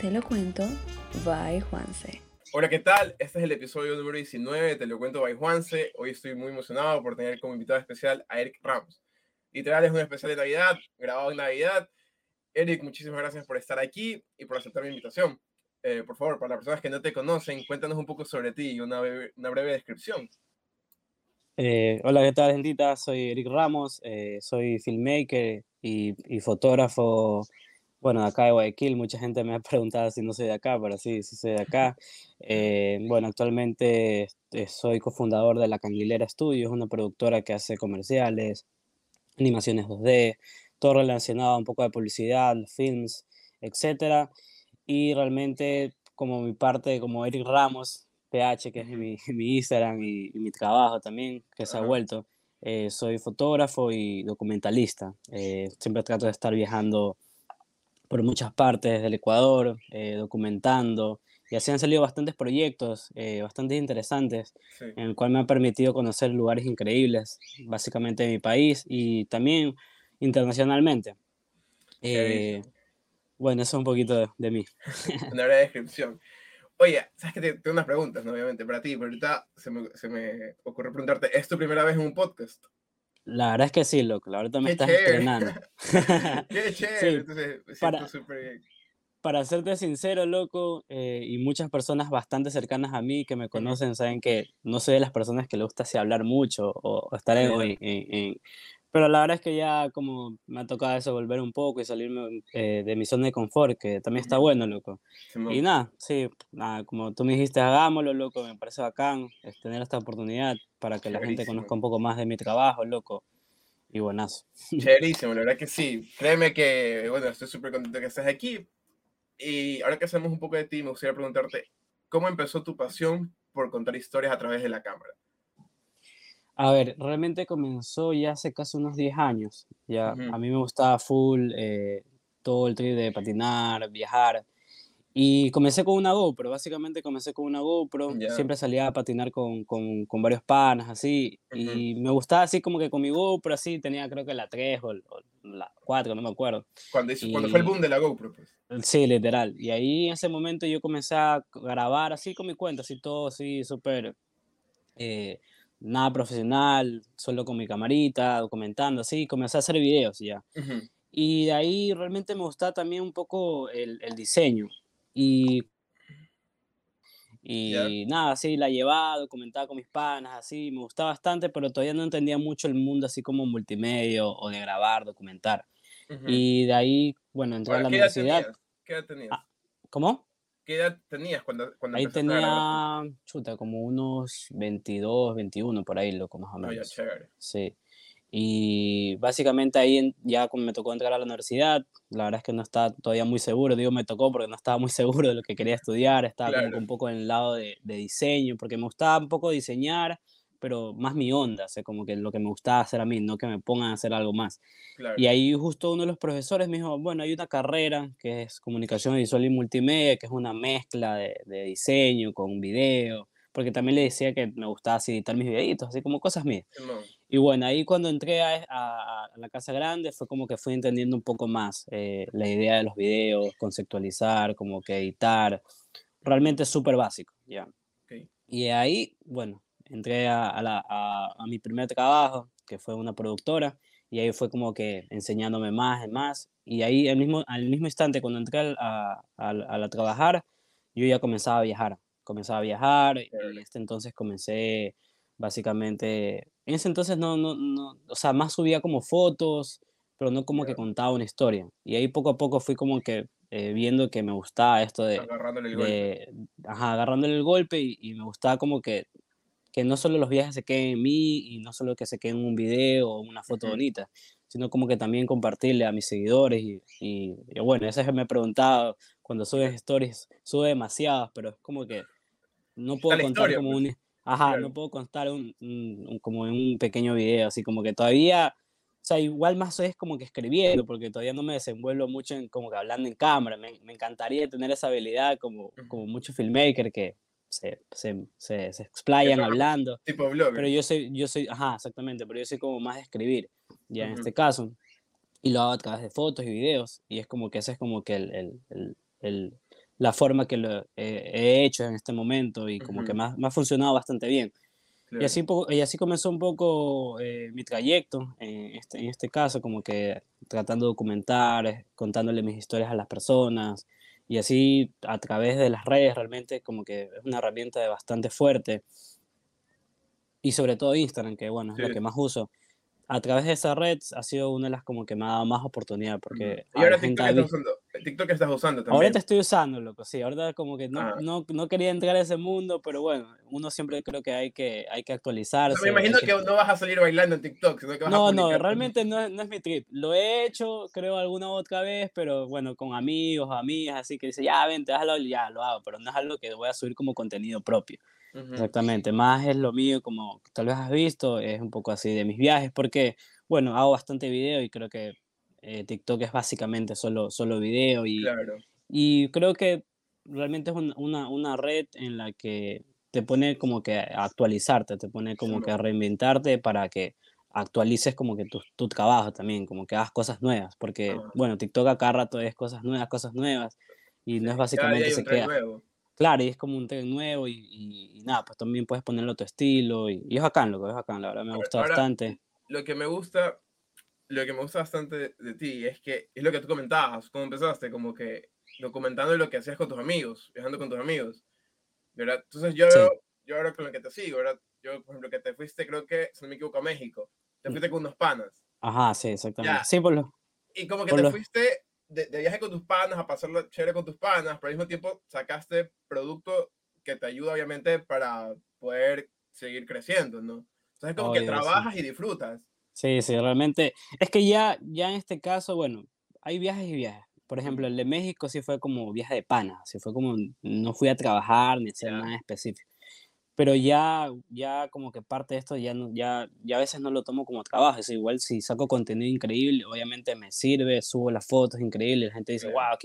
Te lo cuento, bye Juanse. Hola, ¿qué tal? Este es el episodio número 19 de Te lo cuento by Juanse. Hoy estoy muy emocionado por tener como invitado especial a Eric Ramos. Literal es un especial de Navidad, grabado en Navidad. Eric, muchísimas gracias por estar aquí y por aceptar mi invitación. Eh, por favor, para las personas que no te conocen, cuéntanos un poco sobre ti y una breve, una breve descripción. Eh, hola, ¿qué tal, gentita? Soy Eric Ramos, eh, soy filmmaker y, y, fotógrafo, bueno, acá de Guayaquil. Mucha gente me ha preguntado si no soy de acá, pero sí, sí soy de acá. Eh, bueno, actualmente soy cofundador de La Canguilera Studios, una productora que hace comerciales, animaciones 2D, todo relacionado un poco de publicidad, films, etcétera. Y realmente, como mi parte, como Eric Ramos, PH, que es mi, mi Instagram y, y, mi trabajo también, que se ha vuelto. Eh, soy fotógrafo y documentalista. Eh, siempre trato de estar viajando por muchas partes del Ecuador, eh, documentando. Y así han salido bastantes proyectos, eh, bastante interesantes, sí. en el cual me ha permitido conocer lugares increíbles, básicamente de mi país y también internacionalmente. Eh, bueno, eso es un poquito de, de mí. Una breve descripción. Oye, sabes que tengo unas preguntas, ¿no? obviamente, para ti, pero ahorita se me, se me ocurre preguntarte, ¿es tu primera vez en un podcast? La verdad es que sí, loco, la verdad me estás chévere. estrenando. Qué chévere, sí. entonces me para, súper bien. Para serte sincero, loco, eh, y muchas personas bastante cercanas a mí que me conocen saben que no soy de las personas que le gusta así hablar mucho o, o estar en, en, en, pero la verdad es que ya como me ha tocado eso volver un poco y salirme eh, de mi zona de confort, que también está bueno, loco. Sí, y nada, sí, nada, como tú me dijiste, hagámoslo, loco, me parece bacán es tener esta oportunidad para que la gente conozca un poco más de mi trabajo, loco. Y buenazo. Chéverísimo, la verdad que sí. Créeme que, bueno, estoy súper contento que estés aquí. Y ahora que hacemos un poco de ti, me gustaría preguntarte, ¿cómo empezó tu pasión por contar historias a través de la cámara? A ver, realmente comenzó ya hace casi unos 10 años. Ya, uh -huh. A mí me gustaba full eh, todo el trip de patinar, viajar. Y comencé con una GoPro, básicamente comencé con una GoPro. Yeah. Siempre salía a patinar con, con, con varios panas, así. Uh -huh. Y me gustaba así como que con mi GoPro, así. Tenía creo que la 3 o, o la 4, no me acuerdo. Cuando, hizo, y... cuando fue el boom de la GoPro, pues. Sí, literal. Y ahí en ese momento yo comencé a grabar así con mi cuenta, así todo así súper... Eh, nada profesional, solo con mi camarita, documentando, así, comencé a hacer videos ya. Uh -huh. Y de ahí realmente me gustaba también un poco el, el diseño. Y, y yeah. nada, así la llevaba, documentaba con mis panas, así, me gustaba bastante, pero todavía no entendía mucho el mundo así como multimedia o de grabar, documentar. Uh -huh. Y de ahí, bueno, entré a la universidad. Tenías? ¿Qué edad tenías? Ah, ¿Cómo? ¿Qué edad tenías cuando, cuando Ahí tenía, chuta, como unos 22, 21, por ahí, loco, más o menos. Oh, ya, chévere. Sí. Y básicamente ahí ya me tocó entrar a la universidad, la verdad es que no estaba todavía muy seguro, digo me tocó porque no estaba muy seguro de lo que quería estudiar, estaba claro. como un poco en el lado de, de diseño, porque me gustaba un poco diseñar, pero más mi onda, o sea, como que lo que me gustaba hacer a mí, no que me pongan a hacer algo más. Claro. Y ahí justo uno de los profesores me dijo, bueno, hay una carrera que es comunicación visual y multimedia, que es una mezcla de, de diseño con video, porque también le decía que me gustaba así editar mis videitos, así como cosas mías. No. Y bueno, ahí cuando entré a, a, a, la Casa Grande fue como que fui entendiendo un poco más eh, la idea de los videos, conceptualizar, como que editar, realmente súper básico, ya. Okay. Y ahí, bueno, entré a, a, la, a, mi primer trabajo, que fue una productora, y ahí fue como que enseñándome más y más. Y ahí al mismo, al mismo instante, cuando entré a, a, a, trabajar, yo ya comenzaba a viajar. Comenzaba a viajar y este entonces comencé básicamente, en ese entonces no, no, no, o sea, más subía como fotos, pero no como que contaba una historia. Y ahí poco a poco fui como que eh, viendo que me gustaba esto de... Agarrándole el de, golpe. Ajá, agarrándole el golpe y, y, me gustaba como que que no solo los viajes se queden en mí y no solo que se queden en un video o una foto uh -huh. bonita, sino como que también compartirle a mis seguidores y, y, y bueno, eso es que me he preguntado cuando subes stories, sube demasiadas, pero es como que no puedo contar historia, como pues. un... Ajá, claro. no puedo contar un, un, un, como en un pequeño video, así como que todavía, o sea, igual más es como que escribiendo, porque todavía no me desenvuelvo mucho en como que hablando en cámara, me, me encantaría tener esa habilidad como, como muchos filmmakers que, se, se, se, se explayan hablando. Tipo blogger. Pero yo soy, yo soy, ajá, exactamente, pero yo soy como más de escribir, ya uh -huh. en este caso. Y lo hago a través de fotos y videos. Y es como que ese es como que el, el, el, el la forma que lo he hecho en este momento y como que me ha, me ha, funcionado bastante bien. Y, así, y así comenzó un poco eh, mi trayecto en este, en este caso, como que tratando de documentar, eh, contándole mis historias a las personas y así a través de las redes realmente como que es una herramienta bastante fuerte. Y sobre todo Instagram, que bueno, es lo que más uso a través de esa red ha sido una de las como que me ha dado más oportunidad porque... Y ahora TikTok, estás usando, TikTok estás usando también. Ahorita estoy usando, loco, sí, ahorita como que no, no, no, quería entrar a ese mundo, pero bueno, uno siempre creo que hay que, hay que actualizarse. me imagino que... no vas a salir bailando en TikTok, sino que vas No, no, realmente no, no, es mi trip. Lo he hecho, creo, alguna otra vez, pero bueno, con amigos, amigas, así que dice, ya, vente, hazlo, ya, lo hago, pero no es algo que voy a subir como contenido propio. Exactamente, más es lo mío, como tal vez has visto, es un poco así de mis viajes, porque, bueno, hago bastante video y creo que eh, TikTok es básicamente solo, solo video y, y creo que realmente es una, una, red en la que te pone como que a actualizarte, te pone como que a reinventarte para que actualices como que tu, tu, trabajo también, como que hagas cosas nuevas, porque, ah. bueno, TikTok acá rato es cosas nuevas, cosas nuevas, y no es básicamente se queda claro, y es como un tren nuevo y, y, nada, pues también puedes ponerlo a tu estilo y, y es bacán, lo que es bacán, la verdad me gusta bastante. Lo que me gusta, lo que me gusta bastante de, ti es que es lo que tú comentabas, cómo empezaste, como que documentando lo que hacías con tus amigos, viajando con tus amigos, ¿verdad? Entonces yo, yo ahora con lo que te sigo, ¿verdad? Yo, por ejemplo, que te fuiste, creo que, si no me equivoco, a México, te mm. fuiste con unos panas. Ajá, sí, exactamente. Sí, por lo... Y como que te fuiste de, viaje con tus panas, a pasarlo chévere con tus panas, pero al mismo tiempo sacaste producto que te ayuda obviamente para poder seguir creciendo, ¿no? Entonces como que trabajas y disfrutas. Sí, sí, realmente. Es que ya, ya en este caso, bueno, hay viajes y viajes. Por ejemplo, el de México sí fue como viaje de panas, sí fue como, no fui a trabajar ni a hacer nada específico pero ya, ya como que parte de esto ya, no, ya, ya a veces no lo tomo como trabajo, es igual si saco contenido increíble, obviamente me sirve, subo las fotos increíbles, la gente dice, wow,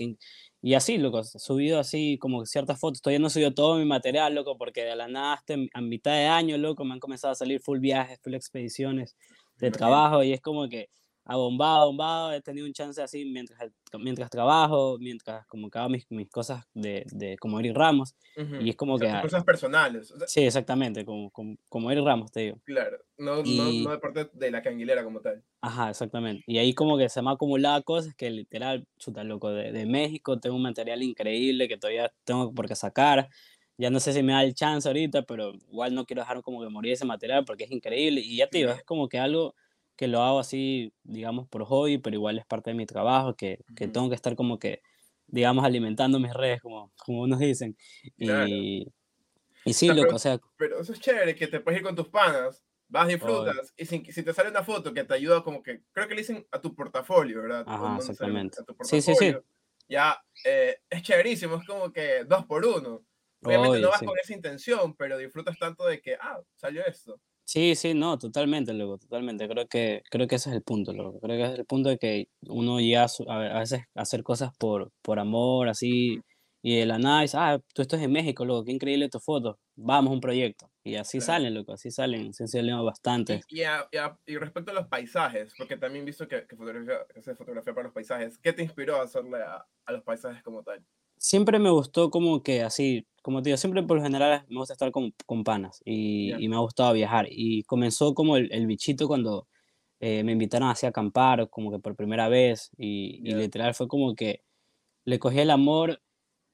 y así, loco, he subido así como ciertas fotos, todavía no subido todo mi material, loco, porque de la nada hasta a mitad de año, loco, me han comenzado a salir full viajes, full expediciones de trabajo, y es como que abombado, bombado, he tenido un chance así mientras, mientras trabajo, mientras como hago mis, mis cosas de, de como Eric Ramos, y es como que... cosas personales. sí, exactamente, como, como, como, Eric Ramos, te digo. Claro, no, no, no de parte de la canguilera como tal. Ajá, exactamente. Y ahí como que se me ha acumulado cosas que literal, chuta loco, de, de México tengo un material increíble que todavía tengo por qué sacar. Ya no sé si me da el chance ahorita, pero igual no quiero dejar como que morir ese material porque es increíble. Y ya te digo, es como que algo que lo hago así, digamos, por hobby, pero igual es parte de mi trabajo, que, que tengo que estar como que, digamos, alimentando mis redes, como, como unos dicen. Y, y sí, loco, pero, o sea... Pero eso es chévere, que te puedes ir con tus panas, vas, disfrutas, y si, si, te sale una foto que te ayuda como que, creo que le dicen a tu portafolio, ¿verdad? Ajá, exactamente. sí, sí, sí. Ya, eh, es chéverísimo, es como que dos por uno. Obviamente no vas con esa intención, pero disfrutas tanto de que, ah, salió esto. Sí, sí, no, totalmente, luego, totalmente. Creo que, creo que ese es el punto, luego. Creo que es el punto de que uno ya a veces hacer cosas por, por amor, así, y el análisis, ah, tú estás en México, luego, qué increíble tu foto, vamos a un proyecto. Y así salen, loco, así salen, se salen bastante. Y, y, respecto a los paisajes, porque también he visto que, que fotografía, hace fotografía para los paisajes, ¿qué te inspiró a hacerle a, a los paisajes como tal? Siempre me gustó como que así, como te digo, siempre por lo general me gusta estar con, con panas y, y, me ha gustado viajar. Y comenzó como el, el bichito cuando eh, me invitaron así a acampar, como que por primera vez. Y, y, literal fue como que le cogí el amor,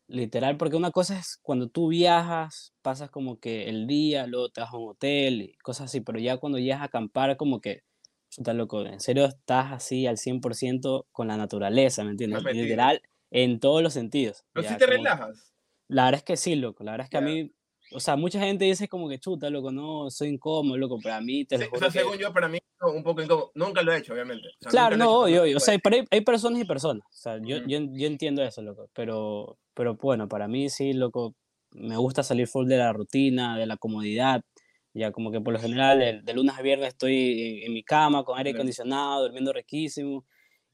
literal, porque una cosa es cuando tú viajas, pasas como que el día, luego te vas a un hotel y cosas así, pero ya cuando llegas a acampar, como que, estás loco, en serio estás así al 100% con la naturaleza, ¿me entiendes? Literal, en todos los sentidos. ¿Pero si te relajas? La verdad es que sí, loco. La verdad es que a mí, o sea, mucha gente dice como que chuta, loco, no, soy incómodo, loco, pero a mí te lo juro o sea, según yo, para mí, un poco incómodo. Nunca lo he hecho, obviamente. claro, no, yo, o sea, hay, hay, personas y personas. O sea, yo, yo, yo, entiendo eso, loco. Pero, pero bueno, para mí sí, loco, me gusta salir full de la rutina, de la comodidad. Ya como que por lo general, de, lunes a viernes estoy en, mi cama con aire acondicionado, durmiendo riquísimo.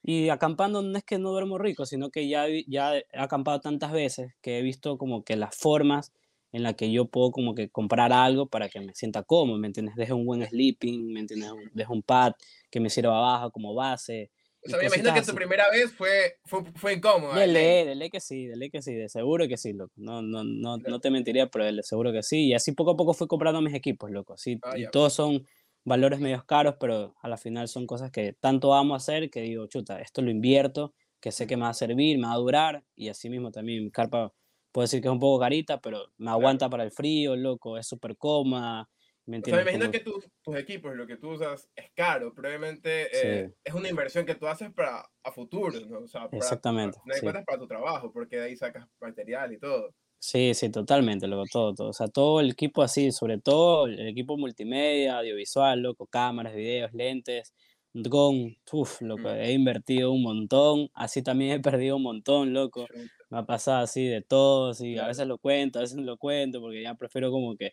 Y acampando no es que no duermo rico, sino que ya, ya he acampado tantas veces que he visto como que las formas en las que yo puedo como que comprar algo para que me sienta cómodo, ¿me entiendes? Deje un buen sleeping, ¿me entiendes? Deje un pad que me sirva abajo como base. O sea, me imagino que tu primera vez fue, fue, fue incómoda. De ley, de ley que sí, de ley que sí, de seguro que sí, loco. No, no, no, no te mentiría, pero de seguro que sí. Y así poco a poco fui comprando mis equipos, loco. Sí, ah, y todos son valores medios caros, pero a la final son cosas que tanto amo hacer que digo, chuta, esto lo invierto, que sé que me va a servir, me va a durar. Y así mismo también mi carpa, puedo decir que es un poco carita, pero me aguanta para el frío, loco, es súper cómoda ¿Me, o sea, me imagino que tus, tus equipos, lo que tú usas, es caro. Probablemente eh, es una inversión que tú haces para a futuro, ¿no? O sea, para, Exactamente. no sí. para tu trabajo, porque de ahí sacas material y todo. Sí, sí, totalmente, loco, todo, todo. O sea, todo el equipo así, sobre todo el equipo multimedia, audiovisual, loco, cámaras, videos, lentes, drone, uff, loco, mm. he invertido un montón, así también he perdido un montón, loco. Me ha pasado así de todo, sí, a veces lo cuento, a veces no lo cuento, porque ya prefiero como que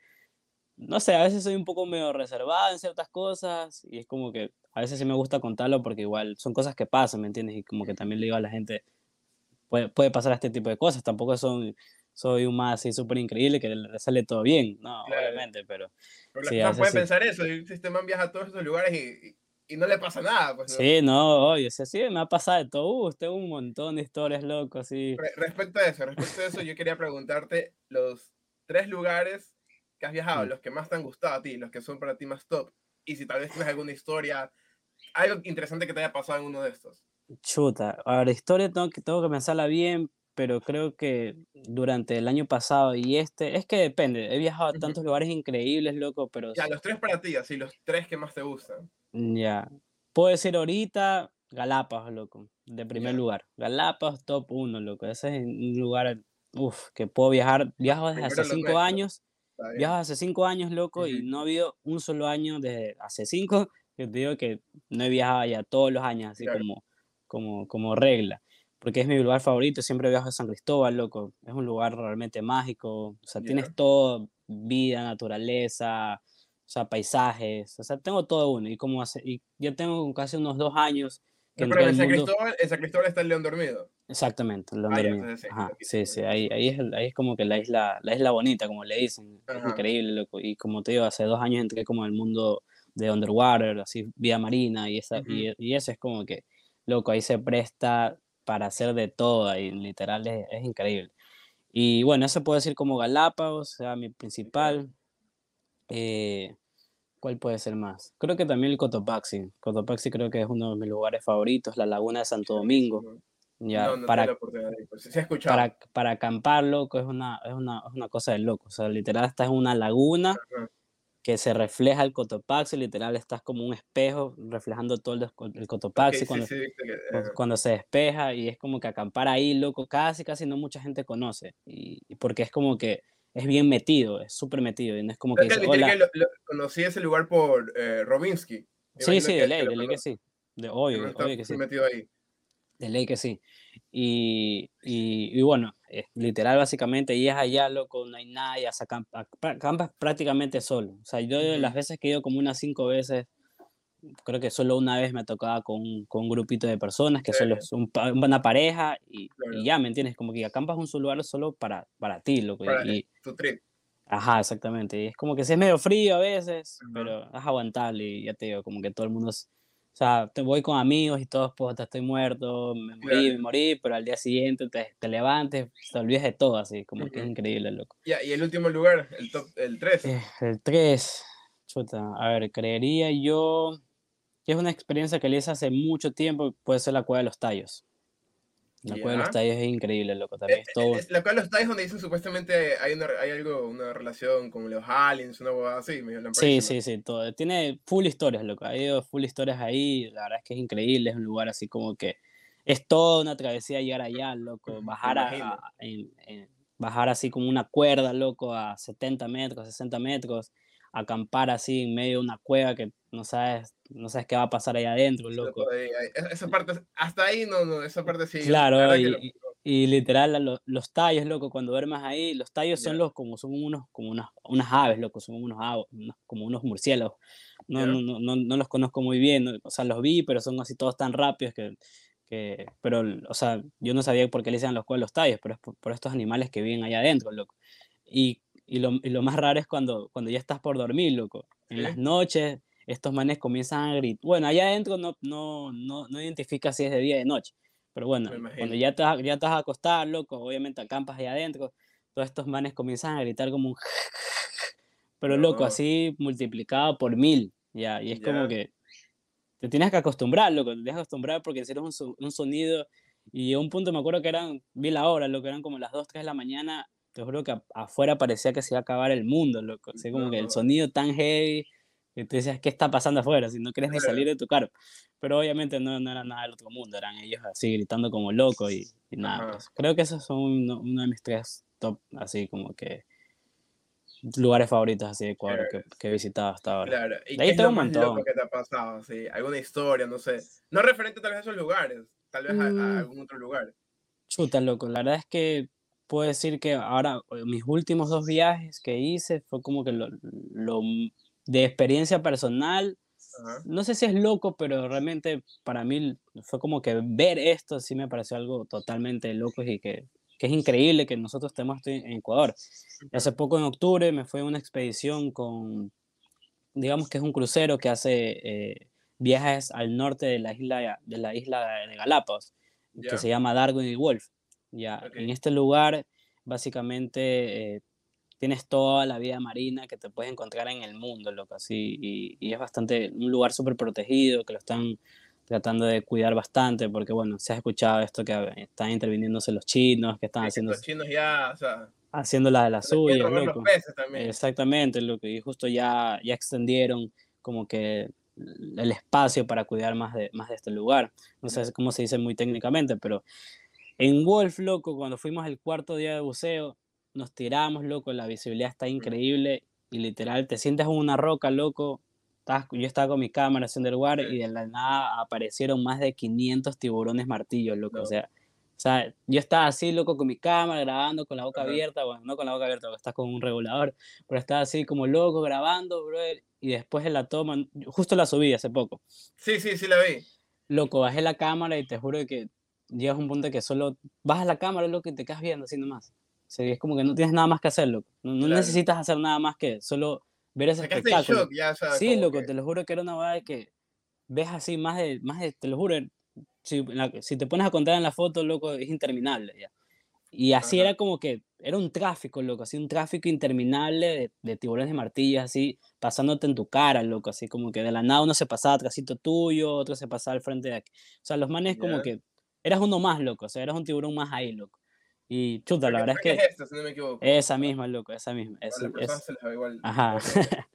no sé, a veces soy un poco medio reservada en ciertas cosas y es como que a veces sí me gusta contarlo porque igual son cosas que pasan, ¿me entiendes? Y como que también le digo a la gente, puede, puede pasar este tipo de cosas, tampoco son, soy un más así súper increíble que le sale todo bien, no, obviamente, pero... Pero sí, la puede pensar eso, el sistema viaja a todos esos lugares y, y, no le pasa nada, pues, Sí, no, oye, sí, me ha pasado de todo, uh, usted un montón de historias locos, sí. respecto a eso, respecto a eso, yo quería preguntarte los tres lugares que has viajado, mm. los que más te han gustado a ti, los que son para ti más top, y si tal vez tienes alguna historia, algo interesante que te haya pasado en uno de estos. Chuta, a ver, historia tengo que, tengo que pensarla bien, pero creo que durante el año pasado y este, es que depende, he viajado a tantos lugares increíbles, loco, pero... Ya, los tres para ti, así, los tres que más te gustan. Ya, puedo decir ahorita Galápagos, loco, de primer lugar. Galápagos, top uno, loco, ese es un lugar, uff, que puedo viajar, viajo desde hace cinco años Viajo hace cinco años, loco, y no ha habido un solo año desde hace cinco que te digo que no he viajado ya todos los años, así como, como, como regla. Porque es mi lugar favorito, siempre viajo a San Cristóbal, loco. Es un lugar realmente mágico. O sea, tienes todo, vida, naturaleza, o sea, paisajes. O sea, tengo todo uno. Y como hace, y ya tengo casi unos dos años pero en San, Cristóbal, en San Cristóbal está el león dormido. Exactamente, el león ah, dormido. sí, sí, ahí, ahí, es, ahí es como que la isla, la isla bonita, como le dicen. Es increíble, loco. Y como te digo, hace dos años entré como al mundo de underwater, así, vía marina, y, esa, y, y, eso es como que, loco, ahí se presta para hacer de todo, y literal es, es increíble. Y bueno, eso puedo decir como Galápagos, o sea, mi principal. Eh, ¿Cuál puede ser más? Creo que también el Cotopaxi. Cotopaxi creo que es uno de mis lugares favoritos, la laguna de Santo Domingo. Ya, para, pues, para, para acampar, loco, es una, es, una, es una cosa de loco. O sea, literal estás en una laguna que se refleja el Cotopaxi, literal estás como un espejo reflejando todo el, el Cotopaxi cuando, cuando se despeja y es como que acampar ahí, loco, casi, casi no mucha gente conoce. Y, porque es como que es bien metido, es súper metido. Y no es como que, dice, Hola. lo, conocí ese lugar por eh, Robinsky. Sí, sí, de ley, de ley que sí. De hoy, obvio que sí. metido ahí. De ley que sí. Y, y, y bueno, es literal básicamente, y es allá, loco, no hay nadie, acampas prácticamente solo. O sea, yo las veces que he ido como unas cinco veces, creo que solo una vez me tocaba con, con un grupito de personas que solo es una pareja y, y, ya, ¿me entiendes? Como que acampas un lugar solo para, para ti, loco. Para y, tu trip. Ajá, exactamente. Y es como que si es medio frío a veces, pero es aguantable y ya te digo, como que todo el mundo es, o sea, te voy con amigos y todos, pues, estoy muerto, me morí, me morí, pero al día siguiente te, te levantes, te olvides de todo, así, como que es increíble, loco. Ya, y el último lugar, el top, el 3. Eh, el 3, chuta, a ver, creería yo que es una experiencia que le hice hace mucho tiempo, puede ser la Cueva de los Tallos. La Cueva de los Tallos es increíble, loco, también. Es, todo... la Cueva de los Tallos donde dicen supuestamente hay, una, hay algo, una relación con los aliens, una cosa así. sí, sí, sí, todo. Tiene full historias, loco. Hay full historias ahí, la verdad es que es increíble, es un lugar así como que es toda una travesía llegar allá, loco. Bajar, a, bajar así como una cuerda, loco, a 70 metros, 60 metros acampar así en medio de una cueva que no sabes, no sabes qué va a pasar ahí adentro, loco. Esa parte, hasta ahí no, no, esa parte sí. Claro, y, y, literal, los, tallos, loco, cuando duermes ahí, los tallos son los como son unos, como unas, unas aves, loco, son unos, como unos murciélagos. No, no, no, no, los conozco muy bien, o sea, los vi, pero son así todos tan rápidos que, que pero, o sea, yo no sabía por qué le decían los, los tallos, pero es por, por, estos animales que viven allá adentro, loco. Y y lo, y lo, más raro es cuando, cuando ya estás por dormir, loco. En las noches estos manes comienzan a gritar. Bueno, allá adentro no, no, no, no identifica si es de día o de noche, pero bueno, cuando ya te, ya estás acostado, loco, obviamente acampas allá adentro, todos estos manes comienzan a gritar como un... Pero loco, así multiplicado por mil, ya, y es como que te tienes que acostumbrar, loco, te tienes que acostumbrar porque en serio es un, un sonido, y a un punto me acuerdo que eran, vi la hora, lo que eran como las 2, 3 de la mañana, te juro que afuera parecía que se iba a acabar el mundo, loco, así como que el sonido tan heavy, y tú decías, ¿qué está pasando afuera? Si no quieres ni salir de tu carro. Pero obviamente no, no era nada del otro mundo, eran ellos así gritando como locos y, nada. Pues. Creo que esos son uno, de mis tres top, así como que lugares favoritos así de Ecuador que, que, he visitado hasta ahora. Claro, y ahí tengo un montón. que te ha pasado? Sí, alguna historia, no sé. No referente tal vez a esos lugares, tal vez a, mm. algún otro lugar. Chuta, loco. La verdad es que puedo decir que ahora, mis últimos dos viajes que hice fue como que lo, lo de experiencia personal, no sé si es loco, pero realmente para mí fue como que ver esto sí me pareció algo totalmente loco y que, que es increíble que nosotros estemos en Ecuador. Hace poco en octubre me fue una expedición con, digamos que es un crucero que hace eh, viajes al norte de la isla de, la isla de Galápagos, que se llama Darwin y Wolf. Ya, en este lugar básicamente eh, tienes toda la vida marina que te puedes encontrar en el mundo, loco, así, y, y es bastante, un lugar súper protegido, que lo están tratando de cuidar bastante, porque bueno, se ha escuchado esto que están interviniéndose los chinos, que están haciendo... Los chinos ya, o sea, Haciendo la de las suyas, loco. Exactamente, loco, y justo ya, ya extendieron como que el espacio para cuidar más de, más de este lugar. No sé cómo se dice muy técnicamente, pero en Wolf, loco, cuando fuimos el cuarto día de buceo, nos tiramos, loco, la visibilidad está increíble y literal te sientes en una roca, loco. yo estaba con mi cámara haciendo el lugar y de la nada aparecieron más de 500 tiburones martillos, loco. O, sea, o sea, yo estaba así, loco, con mi cámara grabando con la boca abierta. Bueno, no con la boca abierta, porque estás con un regulador, pero estaba así como loco grabando, bro. Y después en la toma, justo la subí hace poco. Sí, sí, sí la vi. Loco, bajé la cámara y te juro que llegas a un punto que solo bajas la cámara, loco, y te quedas viendo así nomás es como que no tienes nada más que hacerlo. No, necesitas hacer nada más que solo ver ese espectáculo. sí, loco, te lo juro que era una vaina que ves así más de, más de te lo juro, si, si, te pones a contar en la foto, loco, es interminable ya. Y así era como que, era un tráfico, loco, así un tráfico interminable de, tiburones de martillas, así, pasándote en tu cara, loco, así como que de la nada uno se pasaba atrásito tuyo, otro se pasaba al frente de aquí. O sea, los manes como que, eras uno más, loco, o sea, eras un tiburón más ahí, loco. Y chuta, la verdad es que. Es si no me equivoco. Esa misma, loco, esa misma. Es, Ajá.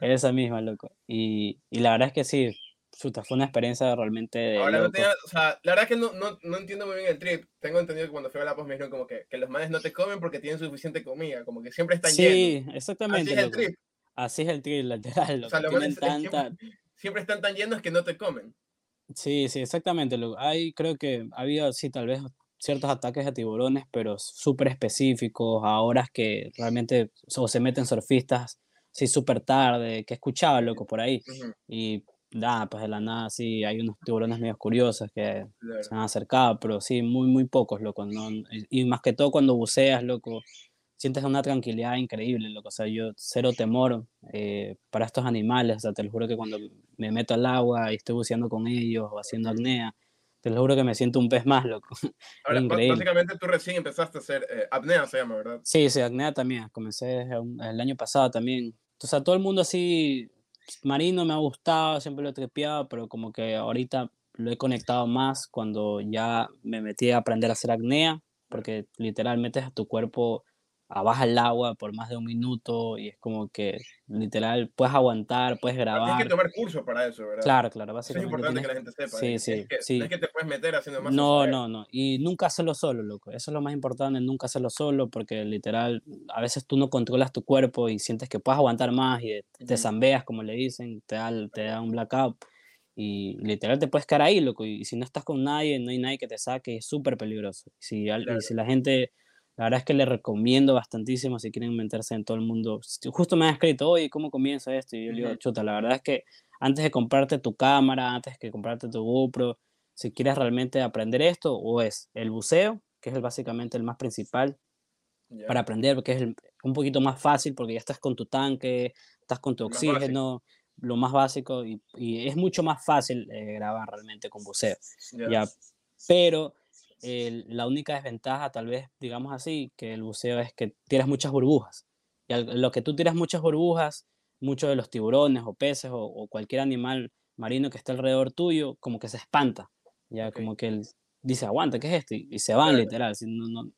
esa misma, loco. Y, y, la verdad es que sí, chuta, fue una experiencia realmente. De Ahora no tenía, o sea, la verdad es que no, no, no, entiendo muy bien el trip. Tengo entendido que cuando fui a la post me dijeron como que, que los manes no te comen porque tienen suficiente comida, como que siempre están llenos. Sí, exactamente. Así es el trip. Así es el trip, literal. O sea, los manes tanta... siempre, están tan llenos que no te comen. Sí, sí, exactamente. Hay, creo que había, sí, tal vez ciertos ataques de tiburones, pero súper específicos, a horas que realmente o se meten surfistas, sí, súper tarde, que escuchaba, loco, por ahí. Y nada, pues de la nada, sí, hay unos tiburones medio curiosos que se han acercado, pero sí, muy, muy pocos, loco. ¿no? Y más que todo cuando buceas, loco, sientes una tranquilidad increíble, loco. O sea, yo cero temor eh, para estos animales, o sea, te lo juro que cuando me meto al agua y estoy buceando con ellos o haciendo apnea, te lo juro que me siento un pez más, loco. Ahora, básicamente tú recién empezaste a hacer eh, apnea, se llama, ¿verdad? Sí, sí, apnea también. Comencé el año pasado también. O sea, todo el mundo así, marino me ha gustado, siempre lo he trepeado, pero como que ahorita lo he conectado más cuando ya me metí a aprender a hacer apnea, porque literalmente a tu cuerpo abajo el agua por más de un minuto y es como que literal puedes aguantar, puedes grabar. Tienes que tomar curso para eso, ¿verdad? Claro, claro, básicamente. es importante que la gente sepa. Sí, ¿eh? sí, es que, sí. No es que te puedes meter haciendo más. No, no, no. Y nunca hacerlo solo, loco. Eso es lo más importante, nunca hacerlo solo porque literal a veces tú no controlas tu cuerpo y sientes que puedes aguantar más y te zambeas, como le dicen, te da, te da un blackout. Y literal te puedes quedar ahí, loco. Y si no estás con nadie, no hay nadie que te saque, es súper peligroso. Si, y si la gente la verdad es que le recomiendo bastantísimo si quieren meterse en todo el mundo. Justo me han escrito, oye, ¿cómo comienza esto? Y yo le digo, chuta, la verdad es que antes de comprarte tu cámara, antes de comprarte tu GoPro, si quieres realmente aprender esto, o es el buceo, que es básicamente el más principal para aprender, porque es un poquito más fácil, porque ya estás con tu tanque, estás con tu oxígeno, lo más básico y, y es mucho más fácil eh, grabar realmente con buceo. Ya, pero la única desventaja, tal vez, digamos así, que el buceo es que tiras muchas burbujas. Y lo que tú tiras muchas burbujas, muchos de los tiburones o peces o, cualquier animal marino que esté alrededor tuyo, como que se espanta. Ya, como que él dice, aguanta, ¿qué es esto? Y, se van literal. no,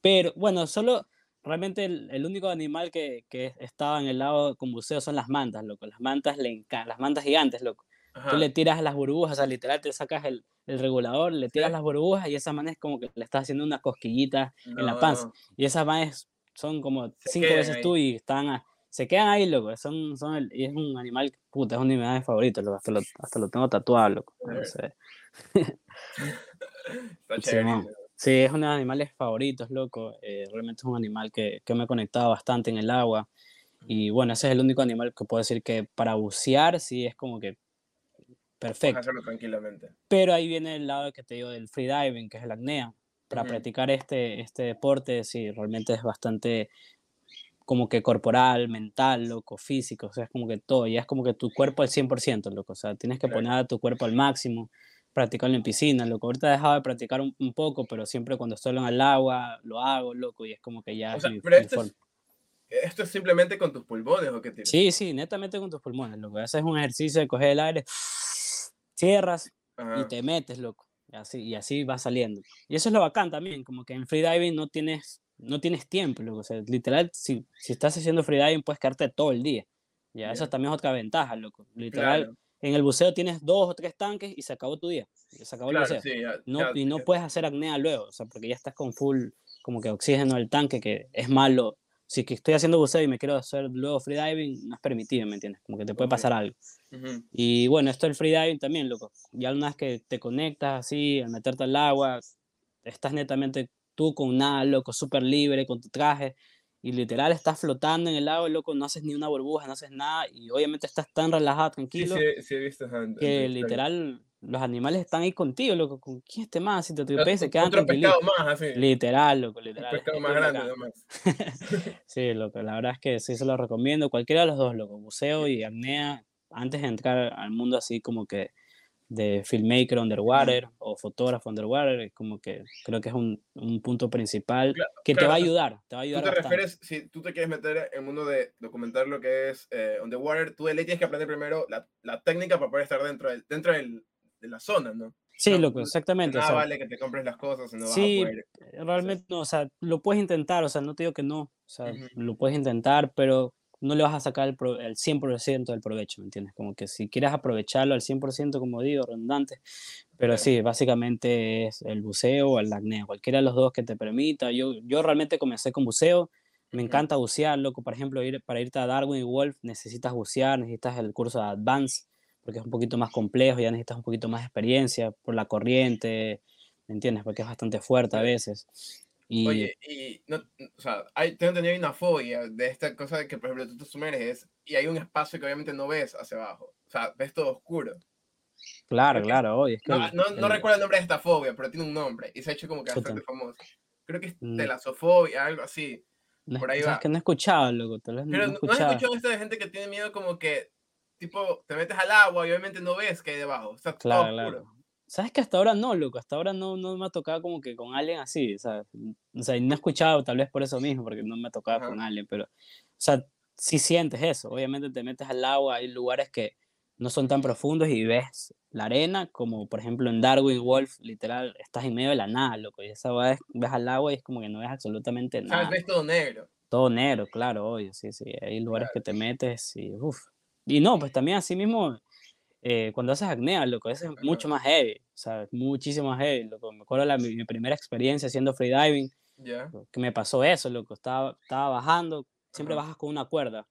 Pero bueno, solo realmente el, único animal que, que, estaba en el lado con buceo son las mantas, loco. Las mantas le las mantas gigantes, loco. Tú le tiras las burbujas, o sea, literal te sacas el, el regulador, le tiras las burbujas y esas manes como que le estás haciendo unas cosquillitas en la panza. Y esas manes son como cinco veces tú y están se quedan ahí, loco. Son, son y es un animal, puta, es un animal de favorito, loco. Hasta lo, hasta lo tengo tatuado, loco. No sé. sí, es uno de mis animales favoritos, loco. Eh, realmente es un animal que, que me ha conectado bastante en el agua. Y bueno, ese es el único animal que puedo decir que para bucear sí es como que perfecto. hacerlo tranquilamente. Pero ahí viene el lado que te digo del freediving, que es el acnea. Para practicar este, este deporte, sí, realmente es bastante como que corporal, mental, loco, físico, o sea, es como que todo, ya es como que tu cuerpo al 100%, loco, o sea, tienes que poner a tu cuerpo al máximo, practicarlo en piscina, loco, ahorita he dejado de practicar un, poco, pero siempre cuando estoy en el agua, lo hago, loco, y es como que ya... O pero esto, es, esto, es, simplemente con tus pulmones, ¿o qué tienes? Sí, sí, netamente con tus pulmones, loco, haces un ejercicio de coger el aire cierras y te metes, loco. Y así, y así va saliendo. Y eso es lo bacán también, como que en freediving no tienes, no tienes tiempo, loco. O sea, literal, si, si estás haciendo freediving puedes quedarte todo el día. Ya, esa también es otra ventaja, loco. Literal, en el buceo tienes dos o tres tanques y se acabó tu día. Se acabó el buceo. no, y no puedes hacer acnea luego, o sea, porque ya estás con full como que oxígeno del tanque, que es malo si que estoy haciendo buceo y me quiero hacer luego freediving, no es permitido, ¿me entiendes? Como que te puede pasar algo. Y bueno, esto del freediving también, loco. Ya una vez que te conectas así, al meterte al agua, estás netamente tú con nada, loco, súper libre, con tu traje, y literal estás flotando en el agua, loco, no haces ni una burbuja, no haces nada, y obviamente estás tan relajado, tranquilo, sí, sí, he visto que literal los animales están ahí contigo, loco. ¿Con quién este más? Si te atropellas, se quedan Otro pescado más, así. Literal, loco, literal. Un pescado más grande, además. sí, loco, la verdad es que sí se lo recomiendo. Cualquiera de los dos, loco. Buceo y apnea, antes de entrar al mundo así como que de filmmaker underwater o fotógrafo underwater, es como que creo que es un, un punto principal que te va a ayudar, te va a ayudar Tú te refieres, si tú te quieres meter en el mundo de documentar lo que es eh, underwater, tú le tienes que aprender primero la, la, técnica para poder estar dentro del, dentro del, de la zona, ¿no? Sí, loco, exactamente. No vale que te compres las cosas, no sí, vas a poder. Realmente no, o sea, lo puedes intentar, o sea, no te digo que no, o sea, lo puedes intentar, pero no le vas a sacar el, el 100% del provecho, ¿me entiendes? Como que si quieres aprovecharlo al 100%, como digo, redundante, pero sí, básicamente es el buceo o el acné, cualquiera de los dos que te permita. Yo, yo realmente comencé con buceo, me encanta bucear, loco, por ejemplo, ir, para irte a Darwin y Wolf necesitas bucear, necesitas el curso de Advance, porque es un poquito más complejo, ya necesitas un poquito más de experiencia por la corriente, ¿me entiendes? Porque es bastante fuerte a veces. Y... Oye, y no, o sea, hay, tengo entendido una fobia de esta cosa de que, por ejemplo, tú te sumerges y hay un espacio que obviamente no ves hacia abajo, o sea, ves todo oscuro. Claro, claro, oye. no, no, recuerdo el nombre de esta fobia, pero tiene un nombre y se ha hecho como que bastante famoso. Creo que es mm. telasofobia, algo así. por ahí va. que no he escuchado, loco. Pero no, he escuchado esto de gente que tiene miedo como que tipo, te metes al agua y obviamente no ves que hay debajo. Está claro, claro. ¿Sabes que hasta ahora no, loco? Hasta ahora no, no me ha tocado como que con alguien así, ¿sabes? O sea, no he escuchado tal vez por eso mismo, porque no me ha tocado con alguien, pero, o sea, si sientes eso. Obviamente te metes al agua, hay lugares que no son tan profundos y ves la arena, como por ejemplo en Darwin Wolf, literal, estás en medio de la nada, loco, y esa vez ves al agua y es como que no ves absolutamente nada. ¿Sabes? Ves todo negro. Todo negro, claro, obvio, sí, sí. Hay lugares que te metes y, uff, y no, pues también así mismo, eh, cuando haces acné, loco, eso es mucho más heavy, o sea, muchísimo más heavy, loco. Me acuerdo de mi, primera experiencia haciendo freediving, que me pasó eso, loco, estaba, estaba bajando, siempre bajas con una cuerda,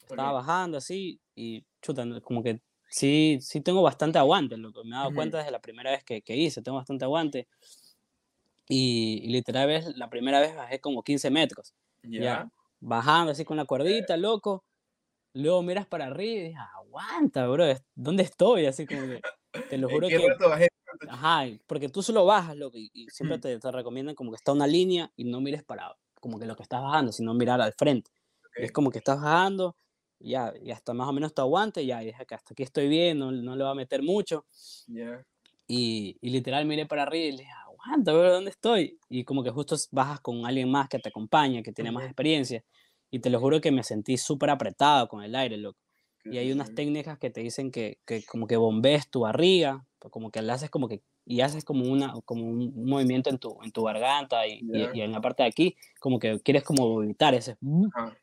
estaba bajando así y chuta, como que sí, sí tengo bastante aguante, loco, me he dado cuenta desde la primera vez que, que hice, tengo bastante aguante. Y, y, literal, la primera vez bajé como 15 metros. Ya. Bajando así con la cuerdita, loco. Luego miras para arriba y dices, aguanta, bro, ¿dónde estoy? Así como que, te lo juro que... Ajá, porque tú solo bajas, loco, y, siempre te, te, recomiendan como que está una línea y no mires para como que lo que estás bajando, sino mirar al frente. Es como que estás bajando ya, y hasta más o menos tu aguante, ya, y dije que hasta aquí estoy bien, no, no le va a meter mucho. Y, y literal miré para arriba y le dije, aguanta, bro, ¿dónde estoy? Y como que justo bajas con alguien más que te acompaña, que tiene más experiencia. Y te lo juro que me sentí súper apretado con el aire, loco. Y hay unas técnicas que te dicen que, que como que bombees tu barriga, pues como que le haces como que, y haces como, una, como un, movimiento en tu, en tu garganta y, y- Ya. y en la parte de aquí, como que quieres como evitar ese... Ajá.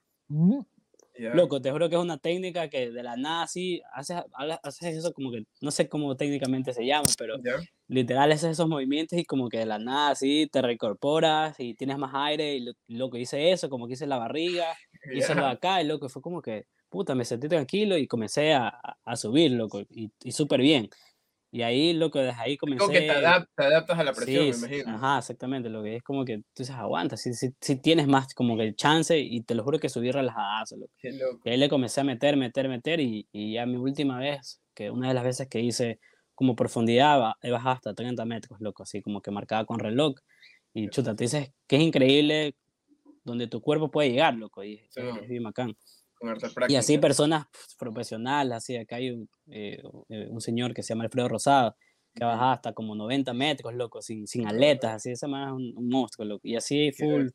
Loco, te juro que es una técnica que de la nada así, haces, haces eso como que, no sé cómo técnicamente se llama, pero Ya. literal haces esos movimientos y como que de la nada así te reincorporas y tienes más aire y lo- loco, hice eso, como que hice la barriga, hice lo de acá y loco, fue como que, puta, me sentí tranquilo y comencé a, a- a subir, loco, y, y súper bien. Y ahí, loco, desde ahí Como que te, comencé... adap- te adaptas a la presión, Sí, me imagino. ajá, exactamente, lo que es como que tú dices, aguanta, si, si, si tienes más como que el chance y te lo juro que subí relajadazo, loco. Qué loco. Y ahí le comencé a meter, meter, meter y, y ya mi última vez, que una de las veces que hice como profundidad, he bajado hasta 30 metros, loco, así como que marcada con reloj. Y chuta, te dices que es increíble donde tu cuerpo puede llegar, loco, y Sí, es bien bacán. Con harta Y así personas pf, profesionales, así, acá hay un, eh, eh, un señor que se llama Alfredo Rosado, que ha Ujú. bajado hasta como 90 metros, loco, sin, sin aletas, así, ese man es un, un monstruo, loco. Y así full,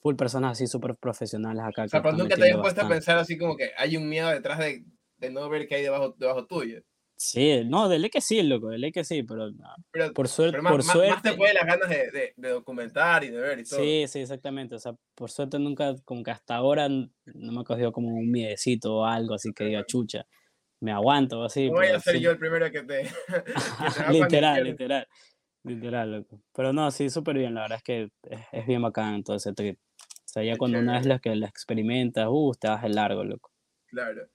full personas así súper profesionales acá. O sea, que pero están nunca te metiendo habías puesto a bastante. pensar así como que hay un miedo detrás de, de no ver qué hay debajo, debajo tuyo. Sí, no, de ley que sí, loco, de ley que sí, pero Pero, por, suerte pero más, por más- más te suerte. puede las ganas de, de, de documentar y de ver y todo. Sí, sí, exactamente. O sea, por suerte nunca, como que hasta ahora no me ha cogido como un miedecito o algo así que diga chucha, me aguanto o así, no voy a ser sí- yo el primero que te, que te literal, literal, literal, loco. Pero no, sí, súper bien, la verdad es que es, es bien bacán todo ese trip. O sea, ya Qué cuando una vez chévere. lo que la experimentas, uh, te vas de largo, loco. Claro.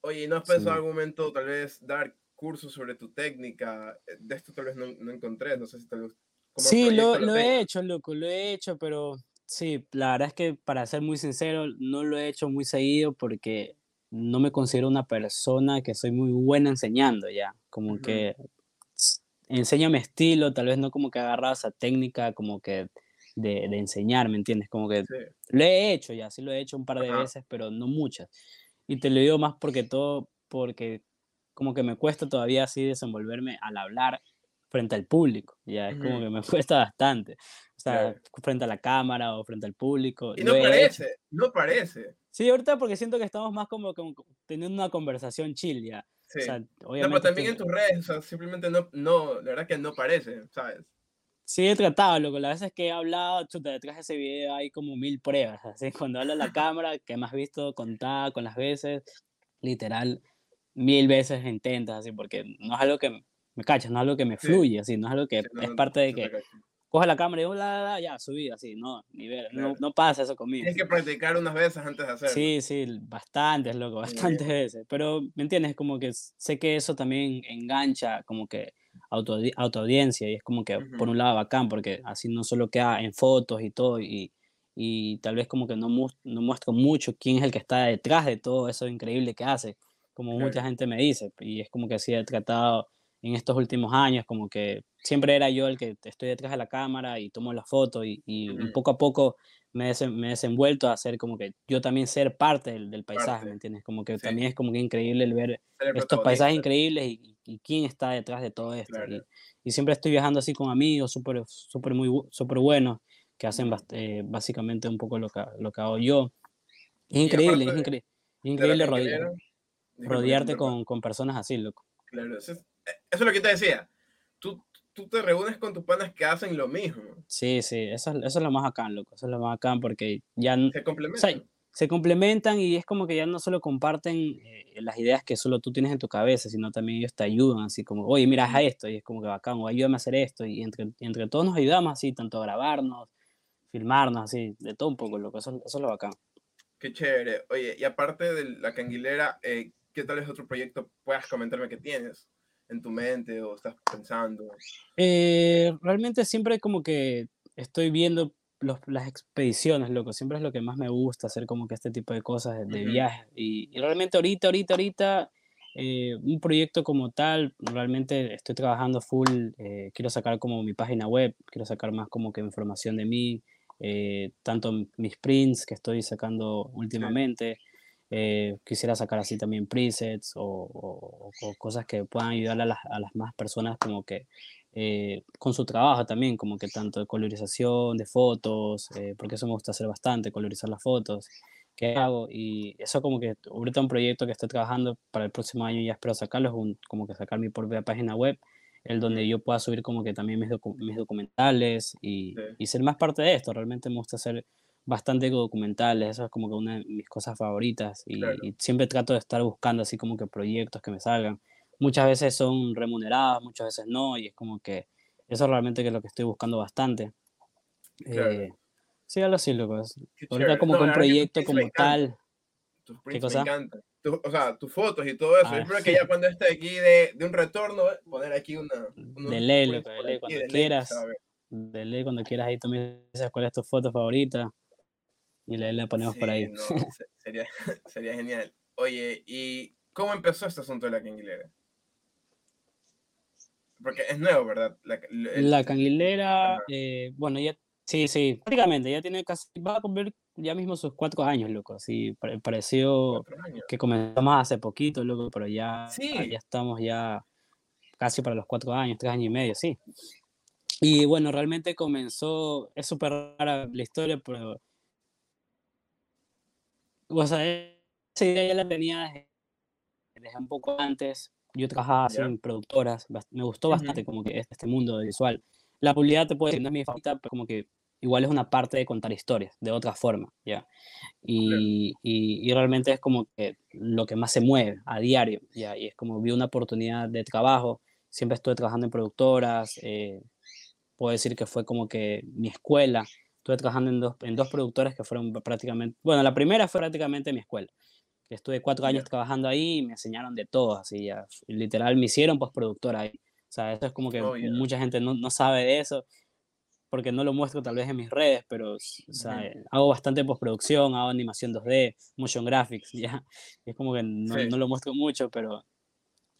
Oye, ¿no has pensado en Sí. algún momento tal vez dar cursos sobre tu técnica? Eh, De esto tal vez no, no encontré, no sé si tal vez Sí, lo, lo he hecho, loco, lo he hecho, pero sí, la verdad es que para ser muy sincero, no lo he hecho muy seguido porque no me considero una persona que soy muy buena enseñando ya, como Ujú. que s- enseño mi estilo, tal vez no como que he agarrado esa técnica como que de, de enseñar, ¿me entiendes? Como que Sí. lo he hecho ya, sí lo he hecho un par de Ajá. veces, pero no muchas. Y te lo digo más porque todo, porque como que me cuesta todavía así desenvolverme al hablar frente al público, ya, es como Ujú. que me cuesta bastante. O sea, Claro. frente a la cámara o frente al público. Y no he hecho. parece, no parece. Sí, ahorita porque siento que estamos más como, como teniendo una conversación chill ya. Sí. O sea, no, pero obviamente también en estoy- tus redes, o sea, simplemente no, no, la verdad que no parece, ¿sabes? Sí, he tratado, loco. Las veces que he hablado, chuta, detrás de ese video hay como mil pruebas. Así, cuando habla la cámara, que me has visto contada con las veces, literal, mil veces intentas, así, porque no es algo que me cachas, no es algo que me Sí. fluye, así, no es algo que Sí, no, es no, parte de que coge la cámara y digo, la, la, la, ya, subí, así, no, ni ver, no, Claro. no pasa eso conmigo. Tienes que practicar unas veces antes de hacerlo. Sí, sí, bastantes, loco, bastantes veces. Pero, ¿me entiendes? Como que sé que eso también engancha como que auto, autoaudiencia y es como que por un lado bacán porque así no solo queda en fotos y todo y, y tal vez como que no, mus- no muestro mucho quién es el que está detrás de todo eso increíble que hace, como mucha Claro. gente me dice. Y es como que así he tratado en estos últimos años, como que siempre era yo el que estoy detrás de la cámara y tomo la foto y, y Ujú. poco a poco me, desen- me he desenvuelto a hacer como que yo también ser parte del, del paisaje, Parte. ¿me entiendes? Como que Sí. también es como que increíble el ver el estos paisajes increíbles y, y quién está detrás de todo esto. Claro. Y, y siempre estoy viajando así con amigos súper súper muy súper buenos que hacen eh, básicamente un poco lo que, lo que hago yo. Es increíble, es, aparte incre- es de increíble rodearte con, con personas así, loco. Claro, eso es, eh, eso es lo que te decía. Tú, tú te reúnes con tus panas que hacen lo mismo. Sí, sí, eso, es- eso es lo más bacán, loco. Eso es lo más bacán porque ya, Se o sea, complementan. se complementan y es como que ya no solo comparten eh, las ideas que solo tú tienes en tu cabeza, sino también ellos te ayudan, así como, oye, mira, haz esto, y es como que bacán, o ayúdame a hacer esto, y entre, entre todos nos ayudamos así, tanto a grabarnos, filmarnos, así, de todo un poco, loco, eso, eso es lo bacán. Qué chévere. Oye, y aparte de la canguilera, eh, ¿qué tal es otro proyecto puedas comentarme que tienes en tu mente o estás pensando? Eh, realmente siempre como que estoy viendo los- las expediciones, loco, siempre es lo que más me gusta, hacer como que este tipo de cosas de, de Ujú. viajes. Y, y realmente ahorita, ahorita, ahorita, eh, un proyecto como tal, realmente estoy trabajando full, eh, quiero sacar como mi página web, quiero sacar más como que información de mí, eh, tanto mis prints que estoy sacando últimamente, eh, quisiera sacar así también presets o, cosas que puedan ayudar a las, a las más personas como que eh, con su trabajo también, como que tanto de colorización, de fotos, eh, porque eso me gusta hacer bastante, colorizar las fotos que hago. Y eso como que ahorita un proyecto que estoy trabajando para el próximo año ya espero sacarlo es un, como que sacar mi propia página web el donde yo pueda subir como que también mis, mis documentales y, y, ser más parte de esto. Realmente me gusta hacer bastante documentales eso es como que una de mis cosas favoritas y, y siempre trato de estar buscando así como que proyectos que me salgan muchas veces son remuneradas, muchas veces no, y es como que eso realmente que es lo que estoy buscando bastante. Eh, sí, algo así, loco. Ahorita como que un proyecto como tal. ¿Qué cosa? o sea, tus fotos y todo eso. Ah, espero que ya cuando esté aquí de, de un retorno, poner aquí una... de ley, loco, de ley, cuando quieras. de ley, cuando quieras, ahí me dices cuál es tu foto favorita. Y la, la ponemos por ahí. sería, sería genial. Oye, ¿y cómo empezó este asunto de la quinguilera? Porque es nuevo, ¿verdad? La, canguilera, eh, bueno, ya, sí, sí, prácticamente, ya tiene casi, va a cumplir ya mismo sus cuatro años, loco, sí, pareció que comenzamos hace poquito, loco, pero ya, ya estamos ya casi para los cuatro años, tres años y medio, sí. Y bueno, realmente comenzó, es súper rara la historia, pero, o sea, esa idea ya la tenía desde un poco antes, yo trabajaba así en productoras, me gustó bastante como que este mundo visual. La publicidad te puede decir, no es mi favorita, pero como que igual es una parte de contar historias, de otra forma, ¿ya? Y, y, realmente es como que lo que más se mueve a diario, ¿ya? Y es como vi una oportunidad de trabajo, siempre estuve trabajando en productoras, eh, puedo decir que fue como que mi escuela, estuve trabajando en dos, en dos productoras que fueron prácticamente, bueno, la primera fue prácticamente mi escuela, Estuve cuatro años trabajando ahí y me enseñaron de todo, así ya. Literal, me hicieron postproductora ahí. O sea, eso es como que oh, mucha gente no, no, sabe de eso porque no lo muestro tal vez en mis redes, pero o sea, hago bastante postproducción, hago animación 2D, motion graphics, ya. es como que no, no, lo muestro mucho, pero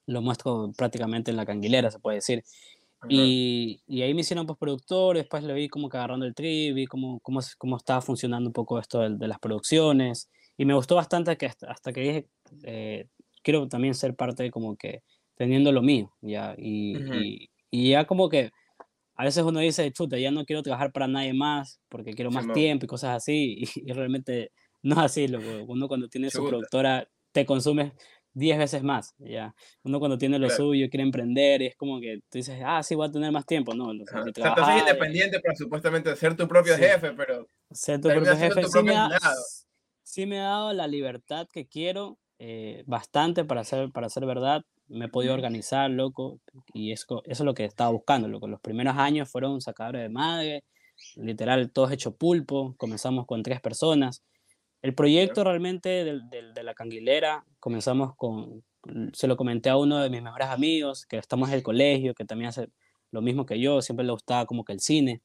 lo muestro prácticamente en la canguilera, se puede decir. Y, y, ahí me hicieron postproductor, después le vi como que agarrando el trip, vi cómo, cómo, cómo estaba funcionando un poco esto de, de las producciones. Y me gustó bastante que hasta, que dije, eh, quiero también ser parte de como que teniendo lo mío, ya, y, y, ya como que a veces uno dice, chuta, ya no quiero trabajar para nadie más porque quiero más tiempo y cosas así, y, realmente no es así, lo, uno cuando tiene su productora te consume 10 veces más, ya. Uno cuando tiene lo suyo, quiere emprender, y es como que tú dices, ah, sí, voy a tener más tiempo, ¿no? O sea, o independiente para supuestamente ser tu propio jefe, pero... Ser tu propio jefe, tu propio sí me ha dado la libertad que quiero, eh, bastante para hacer, para hacer verdad. Me he podido organizar, loco, y eso, eso es lo que estaba buscando, loco. Los primeros años fueron sacadores de madre, literal, todos hecho pulpo. Comenzamos con tres personas. El proyecto realmente de, de, la canguilera, comenzamos con, se lo comenté a uno de mis mejores amigos, que estamos en el colegio, que también hace lo mismo que yo, siempre le gustaba como que el cine.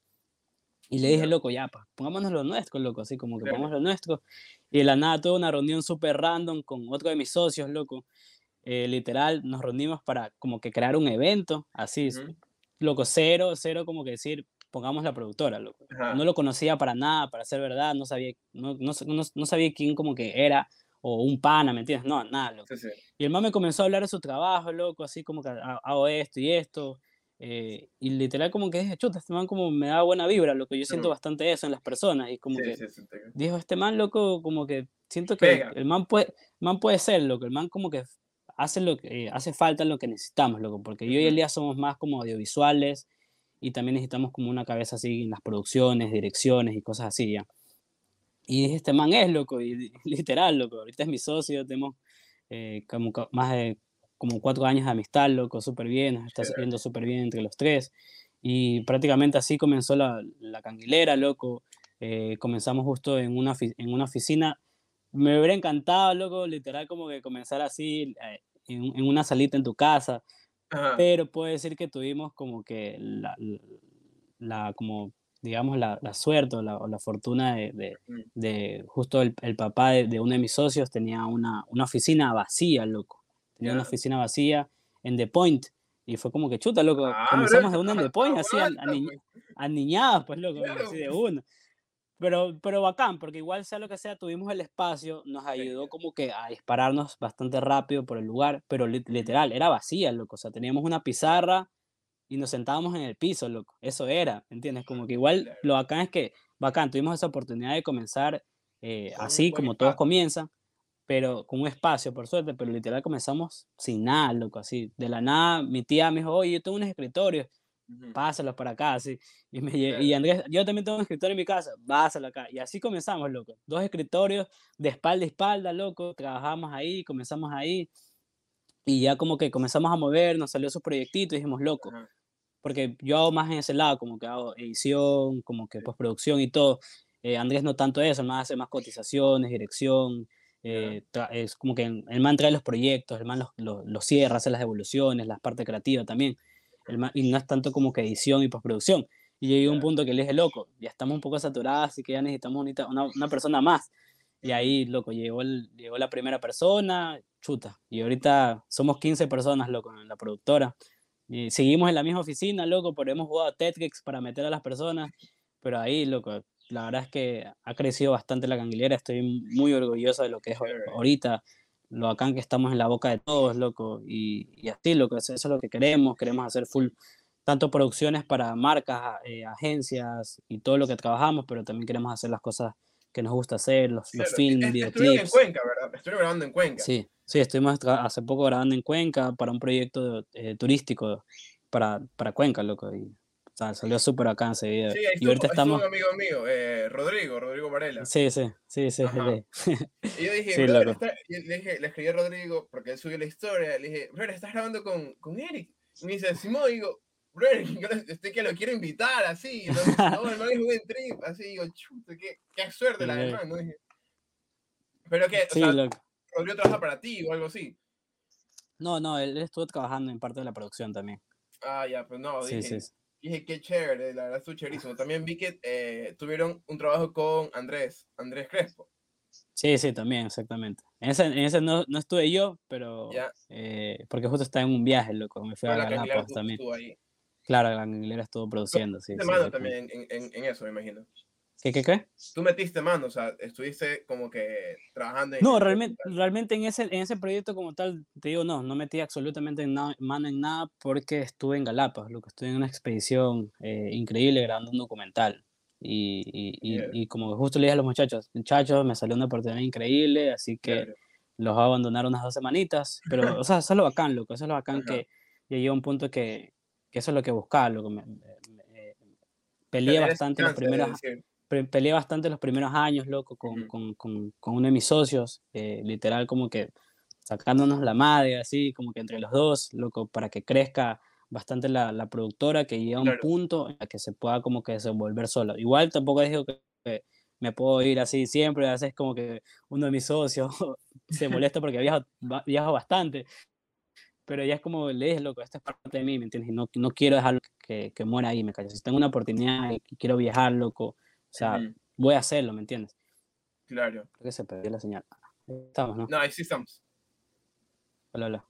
Y le dije, loco, ya, pues, pongámonos lo nuestro, loco, así como que pongamos lo nuestro. Y de la nada tuve una reunión súper random con otro de mis socios, loco. Eh, literal, nos reunimos para como que crear un evento, así, loco, cero, cero como que decir, pongamos la productora, loco. No lo conocía para nada, para ser verdad, no sabía, no, no, no, sabía quién como que era, o un pana, ¿me entiendes? No, nada, loco. Y el man me comenzó a hablar de su trabajo, loco, así como que hago esto y esto, eh, y literal como que dije, chuta, este man como me da buena vibra, lo que yo siento bastante eso en las personas. Y como que dijo, este man loco, como que siento que el man puede, man puede ser, lo que el man como que hace lo que hace falta lo que necesitamos, loco, porque yo y el día somos más como audiovisuales y también necesitamos como una cabeza así en las producciones, direcciones y cosas así, ya. Y dije, este man es loco, y literal, loco, ahorita es mi socio, tenemos eh, como más de como cuatro años de amistad, loco, súper bien, está saliendo súper bien entre los tres. Y prácticamente así comenzó la, la canguilera, loco. Eh, comenzamos justo en una, en una oficina. Me hubiera encantado, loco, literal, como que comenzar así eh, en, en, una salita en tu casa. Pero puedo decir que tuvimos como que la, la como digamos, la, la suerte o la, o la fortuna de, de, de justo el, el papá de, de, uno de mis socios tenía una, una oficina vacía, loco tenía una oficina vacía en The Point. Y fue como que chuta, loco. Ah, comenzamos de una en The Point, así, a, pues. niñadas, pues, loco, así de uno. Pero, pero bacán, porque igual sea lo que sea, tuvimos el espacio, nos ayudó como que a dispararnos bastante rápido por el lugar, pero literal, era vacía, loco. O sea, teníamos una pizarra y nos sentábamos en el piso, loco. Eso era, ¿entiendes? Como que igual lo bacán es que, bacán, tuvimos esa oportunidad de comenzar eh, así como todos comienzan, pero con un espacio, por suerte, pero literal comenzamos sin nada, loco, así. De la nada, mi tía me dijo, oye, yo tengo unos escritorios pásalos para acá, así. Y, me, y Andrés, yo también tengo un escritorio en mi casa, pásalo acá. Y así comenzamos, loco. Dos escritorios de espalda a espalda, loco. Trabajamos ahí, comenzamos ahí. Y ya como que comenzamos a mover, nos salió su proyectito y dijimos, loco. Porque yo hago más en ese lado, como que hago edición, como que postproducción y todo. Eh, Andrés no tanto eso, más hace más cotizaciones, dirección. Eh, es como que el man trae los proyectos, el man los, los, los cierra, hace las evoluciones, la parte creativa también y no es tanto como que edición y postproducción. Y llegué a un punto que le dije, loco, ya estamos un poco saturados, así que ya necesitamos una, una persona más. Y ahí, loco, llegó, el, llegó la primera persona, chuta. Y ahorita somos 15 personas, loco, en la productora. Y seguimos en la misma oficina, loco, pero hemos jugado a Tetris para meter a las personas. Pero ahí, loco, la verdad es que ha crecido bastante la canguilera. Estoy muy orgulloso de lo que es ahorita lo bacán que estamos en la boca de todos, loco, y, y así, loco, eso es lo que queremos, queremos hacer full, tanto producciones para marcas, eh, agencias y todo lo que trabajamos, pero también queremos hacer las cosas que nos gusta hacer, los, los films, videoclips. en Cuenca, ¿verdad? Estoy grabando en Cuenca. Sí, sí, estuvimos hace poco grabando en Cuenca para un proyecto eh, turístico para, para Cuenca, loco, y salió súper acá enseguida. Sí, y ahorita estamos... un amigo mío, eh, Rodrigo, Rodrigo Varela. Sí, sí, sí, sí. y yo dije, le, dije, le escribí a Rodrigo porque él subió la historia, le dije, bro, ¿estás grabando con, con Eric? Y me dice, Simón, digo, bro, yo estoy que lo quiero invitar, así. Y dice, no, el man es un buen trip, así, digo, chuta, qué, qué suerte la demás, ¿no? Dije, pero que, o sea, Rodrigo trabaja para ti o algo así. No, no, él estuvo trabajando en parte de la producción también. Ah, ya, pues no, dije, sí, sí dije, qué chévere, la verdad estuvo chéverísimo. También vi que eh, tuvieron un trabajo con Andrés, Andrés Crespo. Sí, sí, también, exactamente. En ese, en ese no, no, estuve yo, pero... Eh, porque justo estaba en un viaje, loco, me fui a Galápagos también. Claro, la Aguilera estuvo produciendo, sí. sí mano también en, en, en, eso, me imagino. ¿Qué, qué, qué? Tú metiste mano, o sea, estuviste como que trabajando en... No, realmente, realmente en, ese, en ese proyecto como tal, te digo, no, no metí absolutamente en mano en nada porque estuve en Galápagos, lo que estuve en una expedición eh, increíble grabando un documental. Y, y, y, como justo le dije a los muchachos, muchachos, me salió una oportunidad increíble, así que los voy a abandonar unas dos semanitas, pero, o sea, eso es lo bacán, loco, eso es lo bacán que llegué a un punto que, que eso es lo que buscaba, lo me, peleé bastante los primeros peleé bastante los primeros años, loco, con, con, con, con uno de mis socios, eh, literal como que sacándonos la madre, así, como que entre los dos, loco, para que crezca bastante la, la productora, que llegue a un punto en el que se pueda como que desenvolver solo. Igual tampoco digo que, me puedo ir así siempre, a veces como que uno de mis socios se molesta porque viajo, viajo bastante, pero ya es como le dije, loco, esta es parte de mí, ¿me entiendes? Y no, no quiero dejarlo que, que muera ahí, me callo. Si tengo una oportunidad y quiero viajar, loco, o sea, voy a hacerlo, ¿me entiendes? Claro. Creo que se perdió la señal. Estamos, ¿no? No, ahí sí estamos. Hola, hola.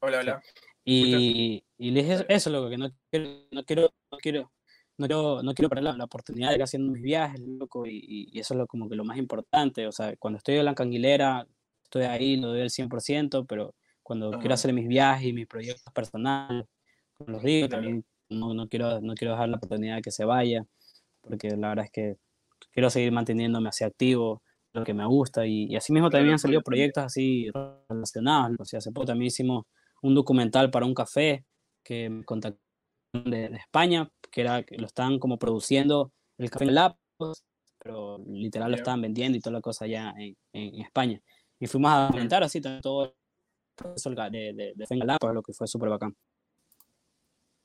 Hola, hola. Y, y le dije eso, loco, que no quiero, no quiero, no quiero, no quiero, no quiero perder la, oportunidad de ir haciendo mis viajes, loco, y, y, eso es lo, como que lo más importante. O sea, cuando estoy en la canguilera, estoy ahí, lo doy el 100%, pero cuando quiero hacer mis viajes y mis proyectos personales, como los digo, también no, no, quiero, no quiero dejar la oportunidad de que se vaya porque la verdad es que quiero seguir manteniéndome así activo, lo que me gusta, y, así mismo también han salido proyectos así relacionados, o sea, hace poco también hicimos un documental para un café que me contactaron de, España, que era que lo estaban como produciendo el café en Lápagos, pero literal lo estaban vendiendo y toda la cosa allá en, en, España. Y fuimos a documentar así todo el proceso de, de, de, de lo que fue súper bacán.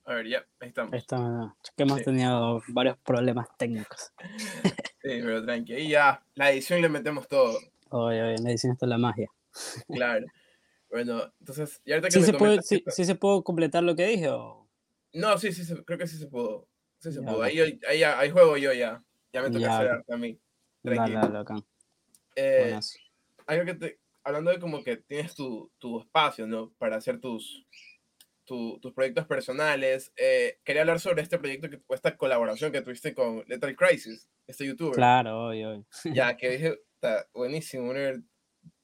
A ver, ya, ahí estamos. Está, que hemos tenido varios problemas técnicos. Sí, pero tranqui. Ahí ya, la edición le metemos todo. Oye, oye, la edición está la magia. Claro. Bueno, entonces, y ahorita que ¿Sí, se puede, sí, ¿Sí, se puede completar lo que dije? O? No, sí, sí, creo que sí se pudo. Sí se pudo. Ahí, ahí, ahí, juego yo ya. Ya me toca hacer a mí. Tranquilo. Dale, dale, eh, algo que te, hablando de como que tienes tu, tu espacio, ¿no? Para hacer tus, tus proyectos personales. Eh, quería hablar sobre este proyecto, que, esta colaboración que tuviste con Lethal Crisis, este youtuber. Claro, hoy, hoy. Ya, que dije, está buenísimo.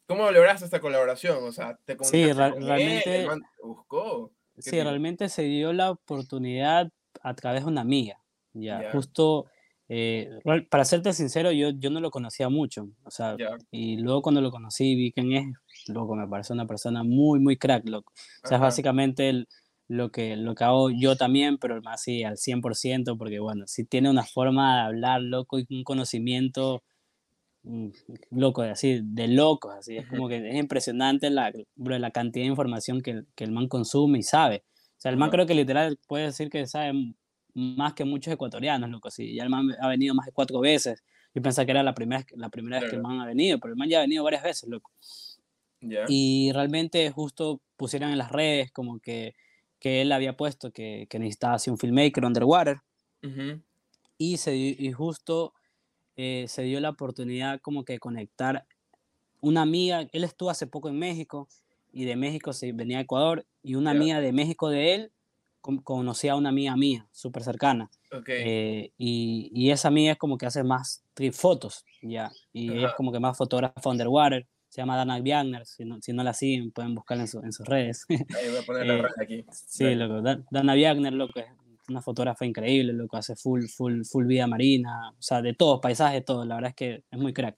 ¿Cómo lograste esta colaboración? O sea, te Sí, realmente. buscó. Sí, realmente se dio la oportunidad a través de una amiga. Ya, justo. Eh, para serte sincero, yo, yo no lo conocía mucho, o sea, y luego cuando lo conocí vi quién es, loco, me parece una persona muy, muy crack, loco. O sea, es básicamente el, lo, que, lo que hago yo también, pero más así al 100%, porque bueno, sí tiene una forma de hablar, loco, y un conocimiento mm, loco, así, de locos, así, es como que es impresionante la, la cantidad de información que, que, el man consume y sabe. O sea, el man creo que literal puede decir que sabe más que muchos ecuatorianos, loco, así, ya el man ha venido más de cuatro veces, yo pensaba que era la primera, la primera vez que el man ha venido, pero el man ya ha venido varias veces, loco. Y realmente justo pusieron en las redes como que, que él había puesto que, que necesitaba hacer un filmmaker underwater. y, se, y justo eh, se dio la oportunidad como que conectar una amiga, él estuvo hace poco en México y de México se venía a Ecuador y una amiga de México de él conocía a una amiga mía súper cercana. Eh, y, y, esa amiga es como que hace más fotos, ya, y es como que más fotógrafa underwater se llama Dana Wagner, si no, si no la siguen pueden buscarla en, en sus redes. Ahí voy a poner la eh, aquí. Sí, loco, Dana Wagner, loco, es una fotógrafa increíble, loco, hace full, full, full vida marina, o sea, de todo, paisaje, todo, la verdad es que es muy crack.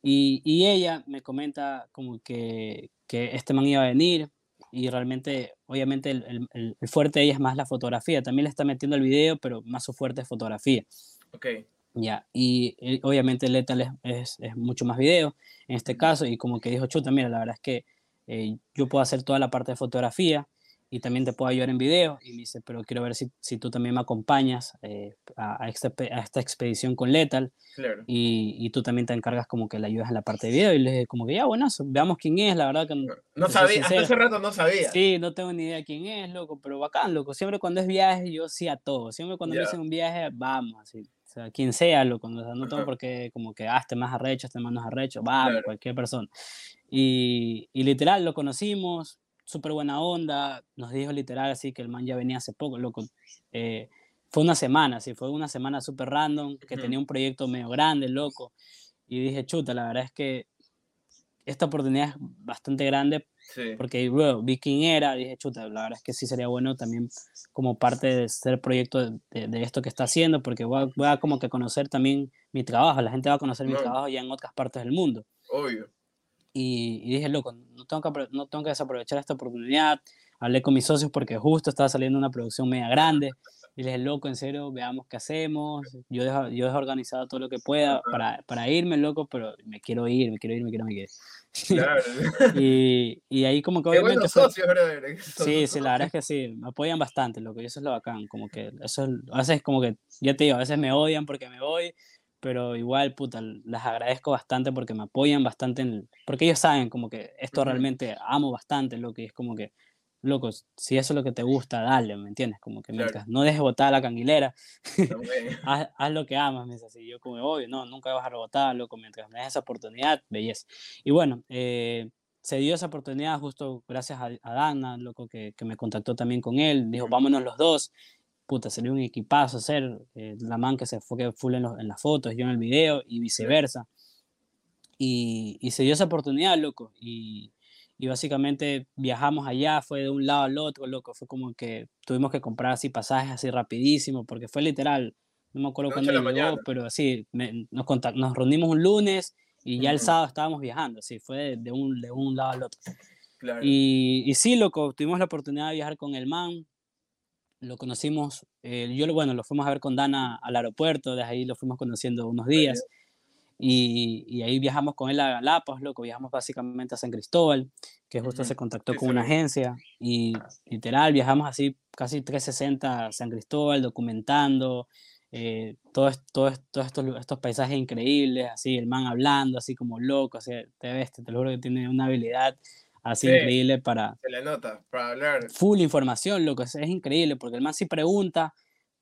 Y, y ella me comenta como que, que este man iba a venir y realmente, obviamente, el, el, el, fuerte de ella es más la fotografía, también le está metiendo el video, pero más su fuerte es fotografía. Ok. Ya, y, eh, obviamente Lethal es, es, es, mucho más video en este caso, y como que dijo Chuta, mira, la verdad es que eh, yo puedo hacer toda la parte de fotografía y también te puedo ayudar en video, y me dice, pero quiero ver si, si tú también me acompañas eh, a, a, esta, a, esta, expedición con Lethal, claro. y, y, tú también te encargas como que le ayudas en la parte de video, y le dije como que ya, bueno, veamos quién es, la verdad que... No, no sabía, hasta hace rato no sabía. Sí, no tengo ni idea quién es, loco, pero bacán, loco, siempre cuando es viaje yo sí a todo, siempre cuando yeah. me dicen un viaje, vamos, así sea, quien sea, lo, cuando, no tengo por qué como que, ah, este más arrecho, este más no arrecho, va, claro. cualquier persona. Y, y, literal, lo conocimos, súper buena onda, nos dijo literal así que el man ya venía hace poco, loco. Eh, fue una semana, sí, fue una semana súper random, que uh -huh. tenía un proyecto medio grande, loco. Y dije, chuta, la verdad es que esta oportunidad es bastante grande sí. porque bueno, vi quién era, dije, chuta, la verdad es que sí sería bueno también como parte de ser proyecto de, de, de esto que está haciendo, porque voy a, voy a, como que conocer también mi trabajo, la gente va a conocer no. mi trabajo ya en otras partes del mundo. Obvio. Y, y dije, loco, no tengo, que, no tengo que desaprovechar esta oportunidad. Hablé con mis socios porque justo estaba saliendo una producción media grande. Y les dije, loco, en serio, veamos qué hacemos. Yo dejo, yo dejo organizado todo lo que pueda para, para irme, loco, pero me quiero ir, me quiero ir, me quiero, me quiero. Claro. y, y ahí como que Qué obviamente... Fue... Socios, ¿verdad? Sí, sí, la verdad es que sí, me apoyan bastante, loco, y eso es lo bacán, como que eso es, a veces como que, ya te digo, a veces me odian porque me voy, pero igual, puta, les agradezco bastante porque me apoyan bastante, en, porque ellos saben como que esto realmente amo bastante, lo que es como que loco, si eso es lo que te gusta, dale, ¿me entiendes? Como que mientras claro. no dejes botar la canguilera, haz, haz, lo que amas, me dice así. Yo como, obvio, no, nunca vas a rebotar, loco, mientras me des esa oportunidad, belleza. Y bueno, eh, se dio esa oportunidad justo gracias a, a Dana, loco, que, que, me contactó también con él, dijo, vámonos los dos. Puta, sería un equipazo hacer eh, la man que se fue full en, los, en las fotos, yo en el video y viceversa. Y, y se dio esa oportunidad, loco. Y, y básicamente viajamos allá, fue de un lado al otro, loco, fue como que tuvimos que comprar así pasajes así rapidísimo, porque fue literal, no me acuerdo cuándo llegó, pero sí, me, nos, nos reunimos un lunes y ya el sábado estábamos viajando, sí, fue de, de, un, de un lado al otro. Claro. Y, y sí, loco, tuvimos la oportunidad de viajar con el man, lo conocimos, eh, yo, bueno, lo fuimos a ver con Dana al aeropuerto, desde ahí lo fuimos conociendo unos días. Y, y, ahí viajamos con él a Galápagos, loco, viajamos básicamente a San Cristóbal, que justo uh -huh. se contactó con una agencia y literal viajamos así casi 360 a San Cristóbal documentando eh, todos todo, todo estos, estos paisajes increíbles, así el man hablando así como loco, así, te ves, te, te lo juro que tiene una habilidad así sí, increíble para... Se le nota, para hablar. Full información, loco, es, es increíble porque el man sí pregunta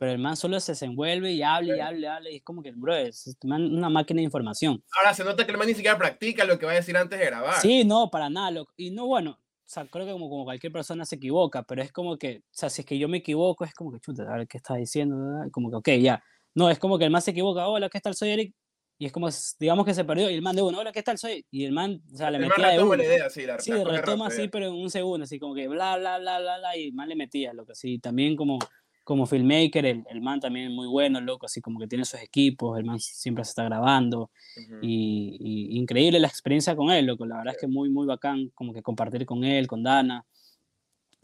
pero el man solo se desenvuelve y habla y habla y habla y es como que, bro, es una máquina de información. Ahora se nota que el man ni siquiera practica lo que va a decir antes de grabar. Sí, no, para nada, loco. Y no, bueno, sea, creo que como, como cualquier persona se equivoca, pero es como que, o sea, si es que yo me equivoco, es como que, chuta, a ver qué estás diciendo, ¿verdad? como que, ok, ya. No, es como que el man se equivoca, hola, ¿qué tal? Soy Eric. Y es como, digamos que se perdió, y el man de uno, hola, ¿qué tal? Soy. Y el man, o sea, le El man metía de uno. la idea, sí, la Sí, la retoma así, pero en un segundo, así como que bla, bla, bla, bla, bla, y el man le metía, loco, así. También como, como filmmaker, el, el man también muy bueno, loco, así como que tiene sus equipos, el man siempre se está grabando, Ujú. y, y increíble la experiencia con él, loco, la verdad es que muy, muy bacán, como que compartir con él, con Dana.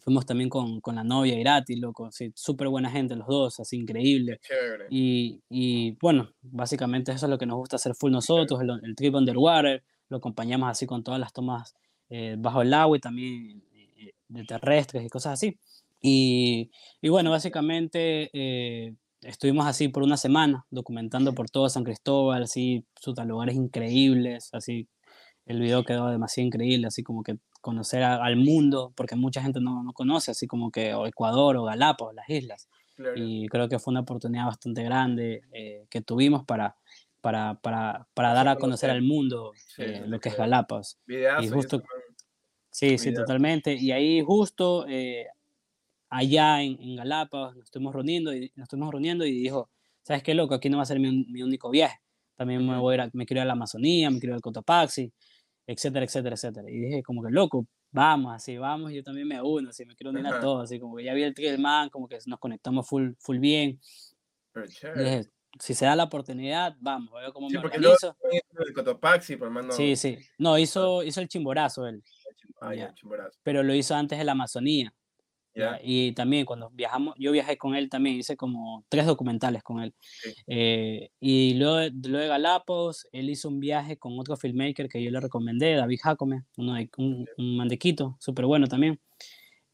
Fuimos también con, con la novia Irati, loco, sí, súper buena gente los dos, así increíble. Y, y, bueno, básicamente eso es lo que nos gusta hacer full nosotros, el, el trip underwater, lo acompañamos así con todas las tomas eh, bajo el agua y también eh, de terrestres y cosas así. Y, y bueno, básicamente eh, estuvimos así por una semana documentando por todo San Cristóbal, así, sus lugares increíbles, así, el video quedó demasiado increíble, así como que conocer a- al mundo, porque mucha gente no, no conoce, así como que o Ecuador o Galápagos, las islas Claro. y creo que fue una oportunidad bastante grande eh, que tuvimos para, para, para, para dar a conocer al mundo Sí, eh, sí, lo que es. Galápagos. Videazo, y justo-. Sí, sí, Videazo. totalmente. Y ahí justo eh, allá en, en Galápagos nos estuvimos reuniendo y nos estuvimos reuniendo y dijo, ¿sabes qué loco? Aquí no va a ser mi, mi único viaje. También me voy a ir a- me quiero ir a la Amazonía, me quiero ir al Cotopaxi, etcétera, etcétera, etcétera. Y dije como que loco, vamos, así, vamos, yo también me uno, así, me quiero unir a todos, así como que ya vi el tri del man, como que nos conectamos full, full bien. Y dije, si se da la oportunidad, vamos, a ver cómo Sí, me organizo. el Cotopaxi, por mano. Sí, sí. No, hizo, hizo el chimborazo él, Ah, ya, Ya. chimborazo. pero lo hizo antes de la Amazonía. ¿Ya? Y también cuando viajamos, yo viajé con él también, hice como tres documentales con él. Sí. Eh, y luego, de- luego de Galápagos, él hizo un viaje con otro filmmaker que yo le recomendé, David Jacome, uno de, un, un man de Quito, súper bueno también.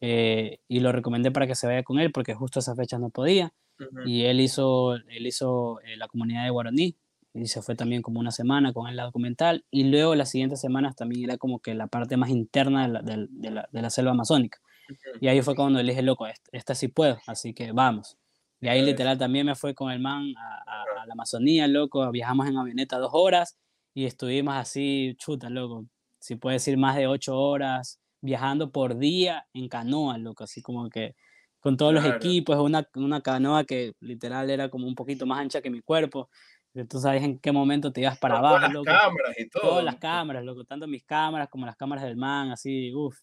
Eh, y lo recomendé para que se vaya con él porque justo esa fecha no podía. Ujú. y él hizo, él hizo eh, la comunidad de Guaraní y se fue también como una semana con él la documental y luego las siguientes semanas también era como que la parte más interna de la, del- de la, de la selva amazónica. Y ahí fue cuando le dije, loco, esta, esta sí puedo, así que vamos. Y ahí literal también me fue con el man a, a- a la Amazonía, loco, viajamos en avioneta dos horas y estuvimos así, chuta, loco, si puedes decir más de ocho horas viajando por día en canoa, loco, así como que con todos los Claro. equipos, una, una canoa que literal era como un poquito más ancha que mi cuerpo. Tú sabes en qué momento te ibas para abajo, todas las loco. cámaras y todo. Todas las cámaras, loco, tanto mis cámaras como las cámaras del man, así, uff.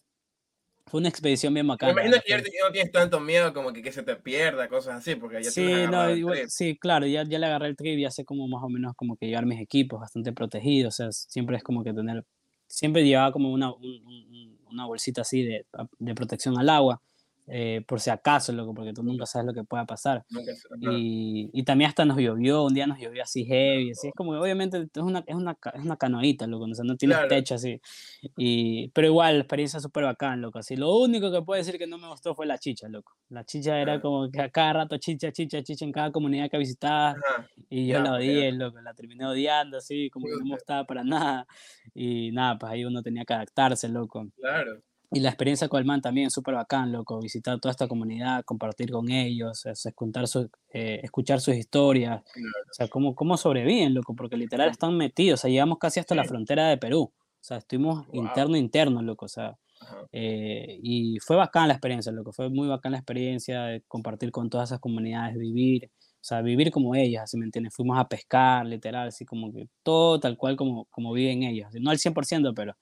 Fue una expedición bien Me bacana. imagino la que ya no tienes tanto miedo como que, que se te pierda, cosas así, porque ya Sí, no, igual- sí, claro, ya, ya le agarré el trip, ya sé como más o menos como que llevar mis equipos bastante protegidos, o sea, siempre es como que tener, siempre llevaba como una, un- un- una bolsita así de, de protección al agua, eh, por si acaso, loco, porque tú nunca sabes lo que pueda pasar. Nunca ajá. Y, y también hasta nos llovió, un día nos llovió así heavy, así es como obviamente es una, es una, es una canoita, loco, o sea, no tienes Claro. techo así. Y, pero igual, la experiencia súper bacán, loco, así. Lo único que puedo decir que no me gustó fue la chicha, loco. La chicha era como que a cada rato chicha, chicha, chicha en cada comunidad que visitaba Ajá. y yo la odié, loco, la terminé odiando, así, como que no me gustaba para nada. Y nada, pues ahí uno tenía que adaptarse, loco. Claro. Y la experiencia con el man también súper bacán, loco, visitar toda esta comunidad, compartir con ellos, es- escuchar, su- eh, escuchar sus historias, o sea, cómo, cómo sobreviven, loco, porque literal están metidos, o sea, llegamos casi hasta la frontera de Perú, o sea, estuvimos Wow. interno, interno, loco, o sea, eh, y fue bacán la experiencia, loco, fue muy bacán la experiencia de compartir con todas esas comunidades, vivir, o sea, vivir como ellas, así me entiendes, fuimos a pescar, literal, así como que todo tal cual como, como viven ellos, no al 100%, pero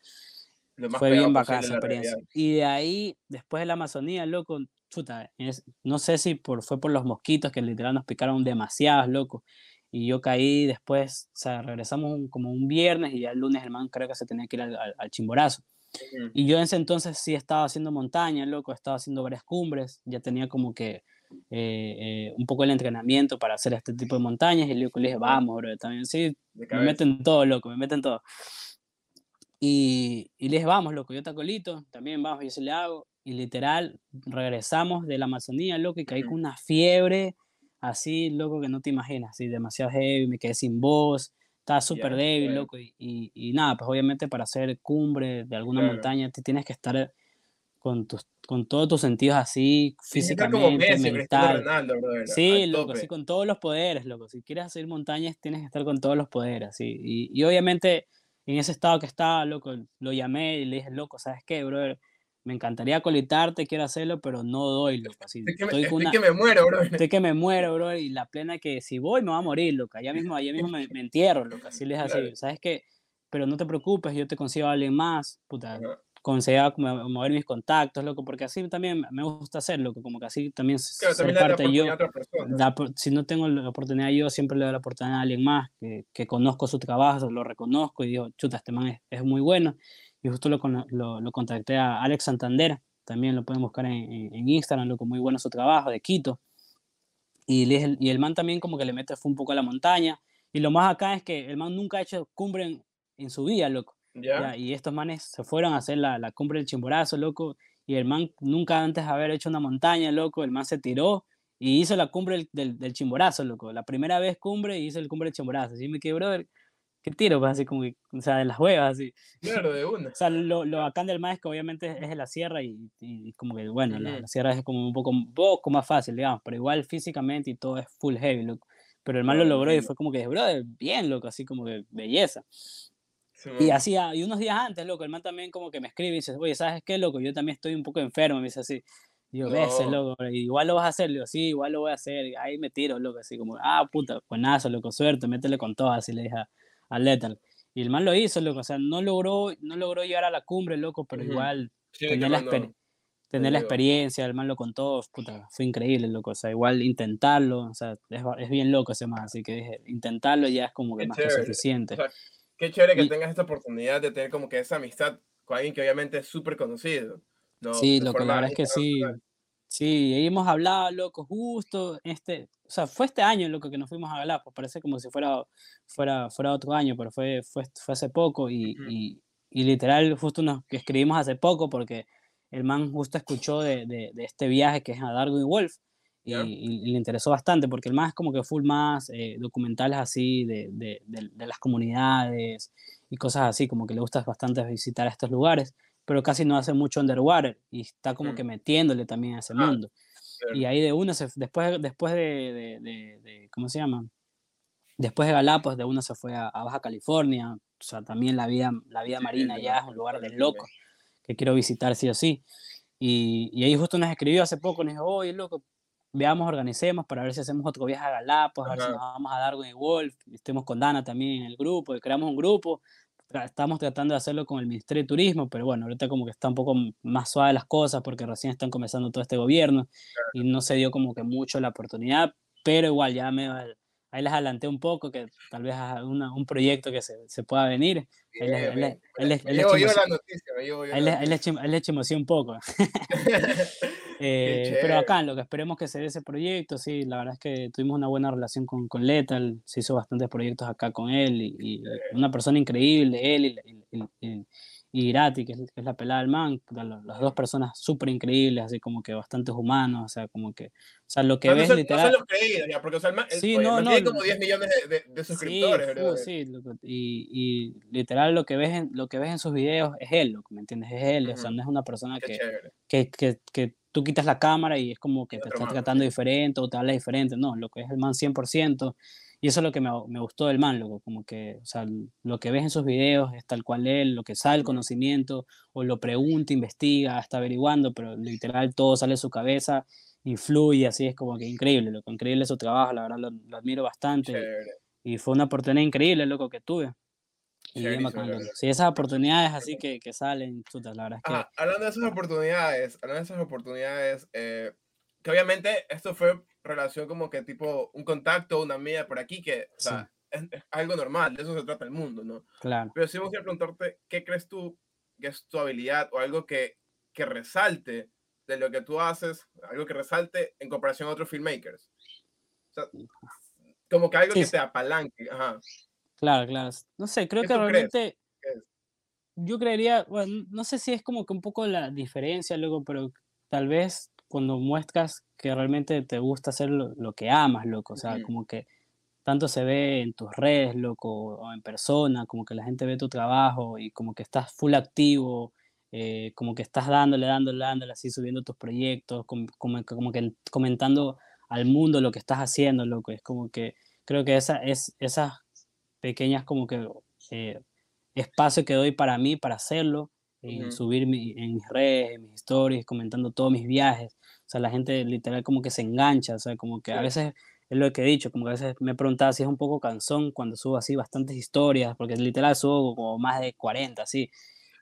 Lo más fue bien posible esa experiencia. realidad. Y de ahí, después de la Amazonía, loco, chuta, es- no sé si por, fue por los mosquitos que literal nos picaron demasiados, loco. Y yo caí después, o sea, regresamos un- como un viernes y ya el lunes el man creo que se tenía que ir al, al- al Chimborazo. Y yo en ese entonces sí estaba haciendo montaña, loco, estaba haciendo varias cumbres, ya tenía como que eh, eh, un poco el entrenamiento para hacer este tipo de montañas y loco, le dije, vamos, bro, también sí, me meten todo, loco, me meten todo. Y, y les vamos, loco, yo te acolito, también vamos, yo se le hago. Y literal, regresamos de la Amazonía, loco, y caí con una fiebre así, loco, que no te imaginas, así, demasiado heavy, me quedé sin voz, estaba súper Ya, débil, bueno. loco. Y, y, y nada, pues obviamente para hacer cumbre de alguna Claro. montaña, te tienes que estar con, tus, con todos tus sentidos así, estar como físicamente, Messi, mental. Ronaldo, brother. Sí, loco, tope. con todos los poderes, loco. Si quieres hacer montañas, tienes que estar con todos los poderes, sí. Y, y obviamente, en ese estado que estaba, loco, lo llamé y le dije, loco, ¿sabes qué, brother? me encantaría colitarte, quiero hacerlo, pero no doy, loco. Así, Estoy que, me, estoy, con estoy una- que me muero, bro. estoy que me muero, bro, y la plena que si voy me va a morir, loco. Allá mismo, allá mismo me, me entierro, loco. Así les así, Claro. ¿sabes qué? Pero no te preocupes, yo te consigo a alguien más, puta. Como mover mis contactos, loco, porque así también me gusta hacerlo, como que así también Claro, ser también parte yo da si no tengo la oportunidad yo, siempre le doy la oportunidad a alguien más que, que conozco su trabajo, lo reconozco y digo, chuta, este man es, es muy bueno. Y justo lo, cono- lo, lo contacté a Alex Santander, también lo pueden buscar en, en- en Instagram, loco, muy bueno su trabajo, de Quito. Y, le- y el man también como que le mete fue un poco a la montaña. Y lo más acá es que el man nunca ha hecho cumbre en, en su vida, loco. ¿Ya? Ya, y estos manes se fueron a hacer la, la cumbre del Chimborazo, loco. Y el man nunca antes de haber hecho una montaña, loco, el man se tiró y hizo la cumbre del, del, del Chimborazo, loco. La primera vez cumbre y hizo el cumbre del Chimborazo. Así me quedé, brother, ¿qué tiro? Pues así como que, o sea, de las huevas, así. Claro, de una. O sea, lo, lo bacán del man es que obviamente es de la sierra y, y como que, bueno, la, Ujú. la sierra es como un poco, un poco más fácil, digamos, pero igual físicamente y todo es full heavy, loco. Pero el man lo logró y fue como que, brother, bien, loco, así como que belleza. Sí, Y hacía, y unos días antes, loco, el man también como que me escribe y dice, oye, ¿sabes qué, loco? Yo también estoy un poco enfermo, me dice así. Y yo, veces, No. loco, igual lo vas a hacer, le digo, sí, igual lo voy a hacer. Y ahí me tiro, loco, así como, ah, puta, buenazo, loco, suerte, métele con todo, así le dije a, a Lethal. Y el man lo hizo, loco, o sea, no logró, no logró llegar a la cumbre, loco, pero igual Sí, tener la, tener digo. experiencia, el man lo contó, puta, fue increíble, loco, o sea, igual intentarlo, o sea, es, es bien loco ese man, así que dije, intentarlo ya es como que más que suficiente. Qué chévere que Y- tengas esta oportunidad de tener como que esa amistad con alguien que obviamente es súper conocido. ¿no? Sí, De loco, la verdad es que sí. internacional. Sí, hemos hablado, loco, justo este, o sea, fue este año, loco, que nos fuimos a Galapagos, parece como si fuera, fuera, fuera otro año, pero fue, fue, fue hace poco y, Ujú. y, y literal justo nos que escribimos hace poco porque el man justo escuchó de, de, de este viaje que es a Darwin Wolf y, Ya. y- y le interesó bastante porque el es como que full más eh, documentales así de, de, de, de las comunidades y cosas así, como que le gusta bastante visitar estos lugares pero casi no hace mucho underwater y está como Mm. que metiéndole también a ese Ah, mundo. Y ahí de uno, se, después, después de, ¿cómo se llama? Después de Galápagos, de uno se fue a, a Baja California, o sea, también la vida, la vida Sí, marina allá es más un lugar de loco que quiero visitar sí o sí. Y, y ahí justo nos escribió hace poco, nos dijo, oye, loco, veamos, organicemos para ver si hacemos otro viaje a Galápagos, a ver si nos vamos a Darwin y Wolf, estemos con Dana también en el grupo, y creamos un grupo, estamos tratando de hacerlo con el Ministerio de Turismo, pero bueno, ahorita como que está un poco más suave las cosas porque recién están comenzando todo este gobierno y no se dio como que mucho la oportunidad, pero igual ya me ahí les adelanté un poco que tal vez una- un proyecto que se, se pueda venir. Ahí les, Bien, ahí les- bien. ahí les- Me ahí les llevo yo chimoseo- la noticia, me llevo yo ahí la les- ahí les noticia. chim- ahí les chimoseé un poco. Eh, pero acá, lo que esperemos que se dé ese proyecto, sí, la verdad es que tuvimos una buena relación con, con Lethal, se hizo bastantes proyectos acá con él, y, y una persona increíble, él y, y, y- Irati, que es, que es la pelada del man, las dos personas súper increíbles, así como que bastante humanos, o sea, como que, o sea, lo que No, no ves son, no literal... son los creídos, ya, porque o sea, el man, Sí, oye, no, no, tiene como 10 millones de, de- de Sí, suscriptores, sí, loco, y, y literal lo que ves en, lo que ves en sus videos es él, loco, ¿me entiendes? Es él, o sea, no es una persona que, que tú quitas la cámara y es como que te está tratando diferente o te habla diferente, no, lo que es el man 100%, y eso es lo que me, me gustó del man, loco, como que, o sea, lo que ves en sus videos es tal cual él, lo que sabe el conocimiento, o lo pregunta, investiga, está averiguando, pero literal todo sale de su cabeza y fluye, así es como que increíble, loco, increíble su trabajo, la verdad lo, lo admiro bastante, Chévere. y fue una oportunidad increíble, loco, que tuve. Y bien bacán. Sí, esas oportunidades así que, que salen, chutas, la verdad es que... Ajá, hablando de esas oportunidades, hablando de esas oportunidades, eh, que obviamente esto fue relación como que tipo un contacto, una amiga por aquí, que o sea, es, es algo normal, de eso se trata el mundo, ¿no? Claro. Pero sí me gustaría preguntarte, ¿qué crees tú que es tu habilidad o algo que, que resalte de lo que tú haces, algo que resalte en comparación a otros filmmakers? O sea, como que algo Sí, que sí. te apalanque, ajá. Claro, claro. No sé, creo ¿Qué que crees? realmente yo creería, bueno, no sé si es como que un poco la diferencia luego, pero tal vez cuando muestras que realmente te gusta hacer lo, lo que amas, loco, o sea, como que tanto se ve en tus redes, loco, o en persona, como que la gente ve tu trabajo y como que estás full activo, eh, como que estás dándole, dándole, dándole, así subiendo tus proyectos, com- como, que- como que comentando al mundo lo que estás haciendo, loco, es como que creo que esa, es, esas pequeñas como que eh, espacio que doy para mí, para hacerlo, y subir mi, en mis redes, en mis stories, comentando todos mis viajes. O sea, la gente literal como que se engancha, o sea, como que a veces es lo que he dicho, como que a veces me he preguntado si es un poco cansón cuando subo así bastantes historias, porque literal subo como más de 40, así.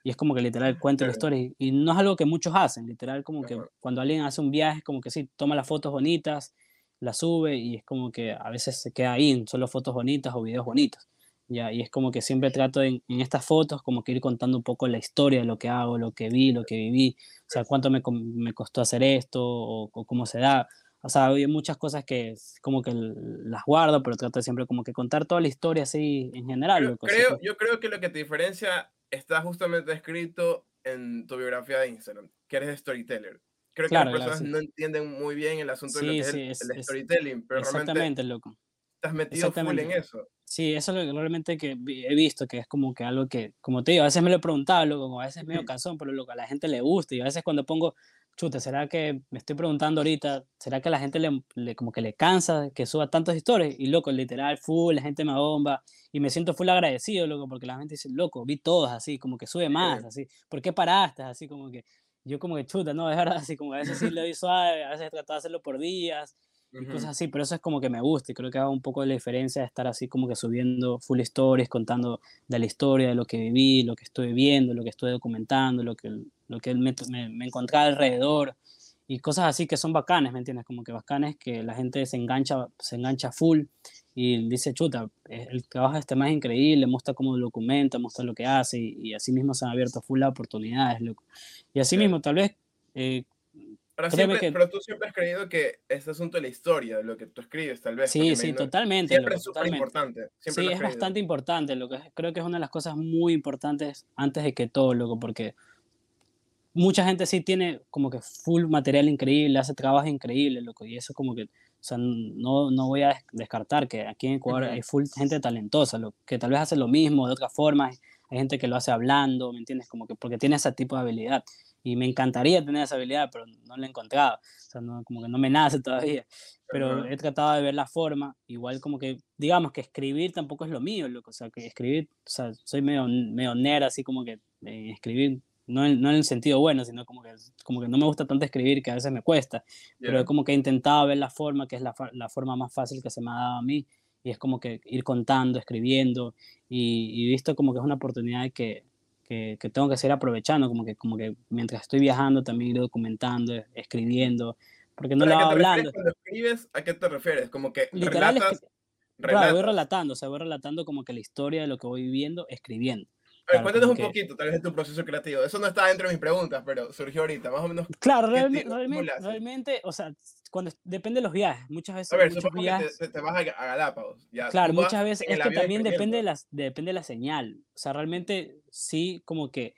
Y es como que literal cuento la historia. Y, no es algo que muchos hacen, literal como que cuando alguien hace un viaje, como que sí, toma las fotos bonitas, las sube y es como que a veces se queda ahí, solo fotos bonitas o videos bonitos. Ya, y es como que siempre trato en, en, estas fotos como que ir contando un poco la historia de lo que hago, lo que vi, lo que viví, o sea, cuánto me, me costó hacer esto o, o, cómo se da o sea, hay muchas cosas que como que las guardo, pero trato siempre como que contar toda la historia así en general. creo, yo creo que lo que te diferencia está justamente escrito en tu biografía de Instagram, que eres storyteller. Creo que las personas no entienden muy bien el asunto de lo que es, el, storytelling, pero exactamente, loco. estás metido full en eso. Sí, eso es lo que realmente que he visto, que es como que algo que, como te digo, a veces me lo he preguntado, loco, a veces medio cansón, pero lo que a la gente le gusta y a veces cuando pongo chuta, ¿será que me estoy preguntando ahorita, ¿será que a la gente le, como que le cansa que suba tantas historias? Y loco, literal, full, la gente me bomba y me siento full agradecido, loco, porque la gente dice, loco, vi todos así, como que sube más, así, ¿por qué paraste? Así como que yo como que chuta, no, es verdad, así como a veces sí le doy suave, a veces trato de hacerlo por días, y cosas así, pero eso es como que me gusta y creo que haga un poco de la diferencia de estar así como que subiendo full stories, contando de la historia, de lo que viví, lo que estoy viendo, lo que estoy documentando, lo que, lo que me, me, me encontraba alrededor y cosas así que son bacanes, ¿me entiendes? Como que bacanes que la gente se engancha, se engancha full y dice, chuta, eh, el trabajo este más increíble, muestra cómo documenta, muestra lo que hace y, y así mismo se han abierto full oportunidades, loco. Y así mismo, tal vez... Eh, pero, tú siempre has creído que este asunto de la historia, lo que tú escribes, tal vez. Sí, sí, totalmente. Siempre es súper importante. sí, es bastante importante. Lo que creo que es una de las cosas muy importantes antes de que todo, loco, porque mucha gente sí tiene como que full material increíble, hace trabajo increíble, loco, y eso como que, o sea, no, no voy a descartar que aquí en Ecuador hay full gente talentosa, lo, que tal vez hace lo mismo de otra forma, hay gente que lo hace hablando, ¿me entiendes? Como que porque tiene ese tipo de habilidad. Y me encantaría tener esa habilidad, pero no la he encontrado, o sea, no, como que no me nace todavía, pero he tratado de ver la forma, igual como que, digamos que escribir tampoco es lo mío, loco, o sea, que escribir, o sea, soy medio, medio nerd, así como que eh, escribir, no en, no en el sentido bueno, sino como que, como que no me gusta tanto escribir, que a veces me cuesta, pero como que he intentado ver la forma, que es la, la forma más fácil que se me ha dado a mí, y es como que ir contando, escribiendo, y, y visto como que es una oportunidad que, que, tengo que seguir aprovechando, como que, como que mientras estoy viajando también ir documentando, escribiendo, porque no lo hago hablando. Escribes, ¿a qué te refieres? Como que relatas, Claro, voy relatando, o sea, voy relatando como que la historia de lo que voy viviendo, escribiendo. Pero cuéntanos un poquito, tal vez de tu proceso creativo. Eso no está dentro de mis preguntas, pero surgió ahorita, más o menos. Claro, realmente, realmente, o sea, cuando depende de los viajes, muchas veces. A ver, viajes, te, te, vas a, Galápagos. Ya, claro, muchas veces es que también depende de, la, depende de la señal. O sea, realmente sí, como que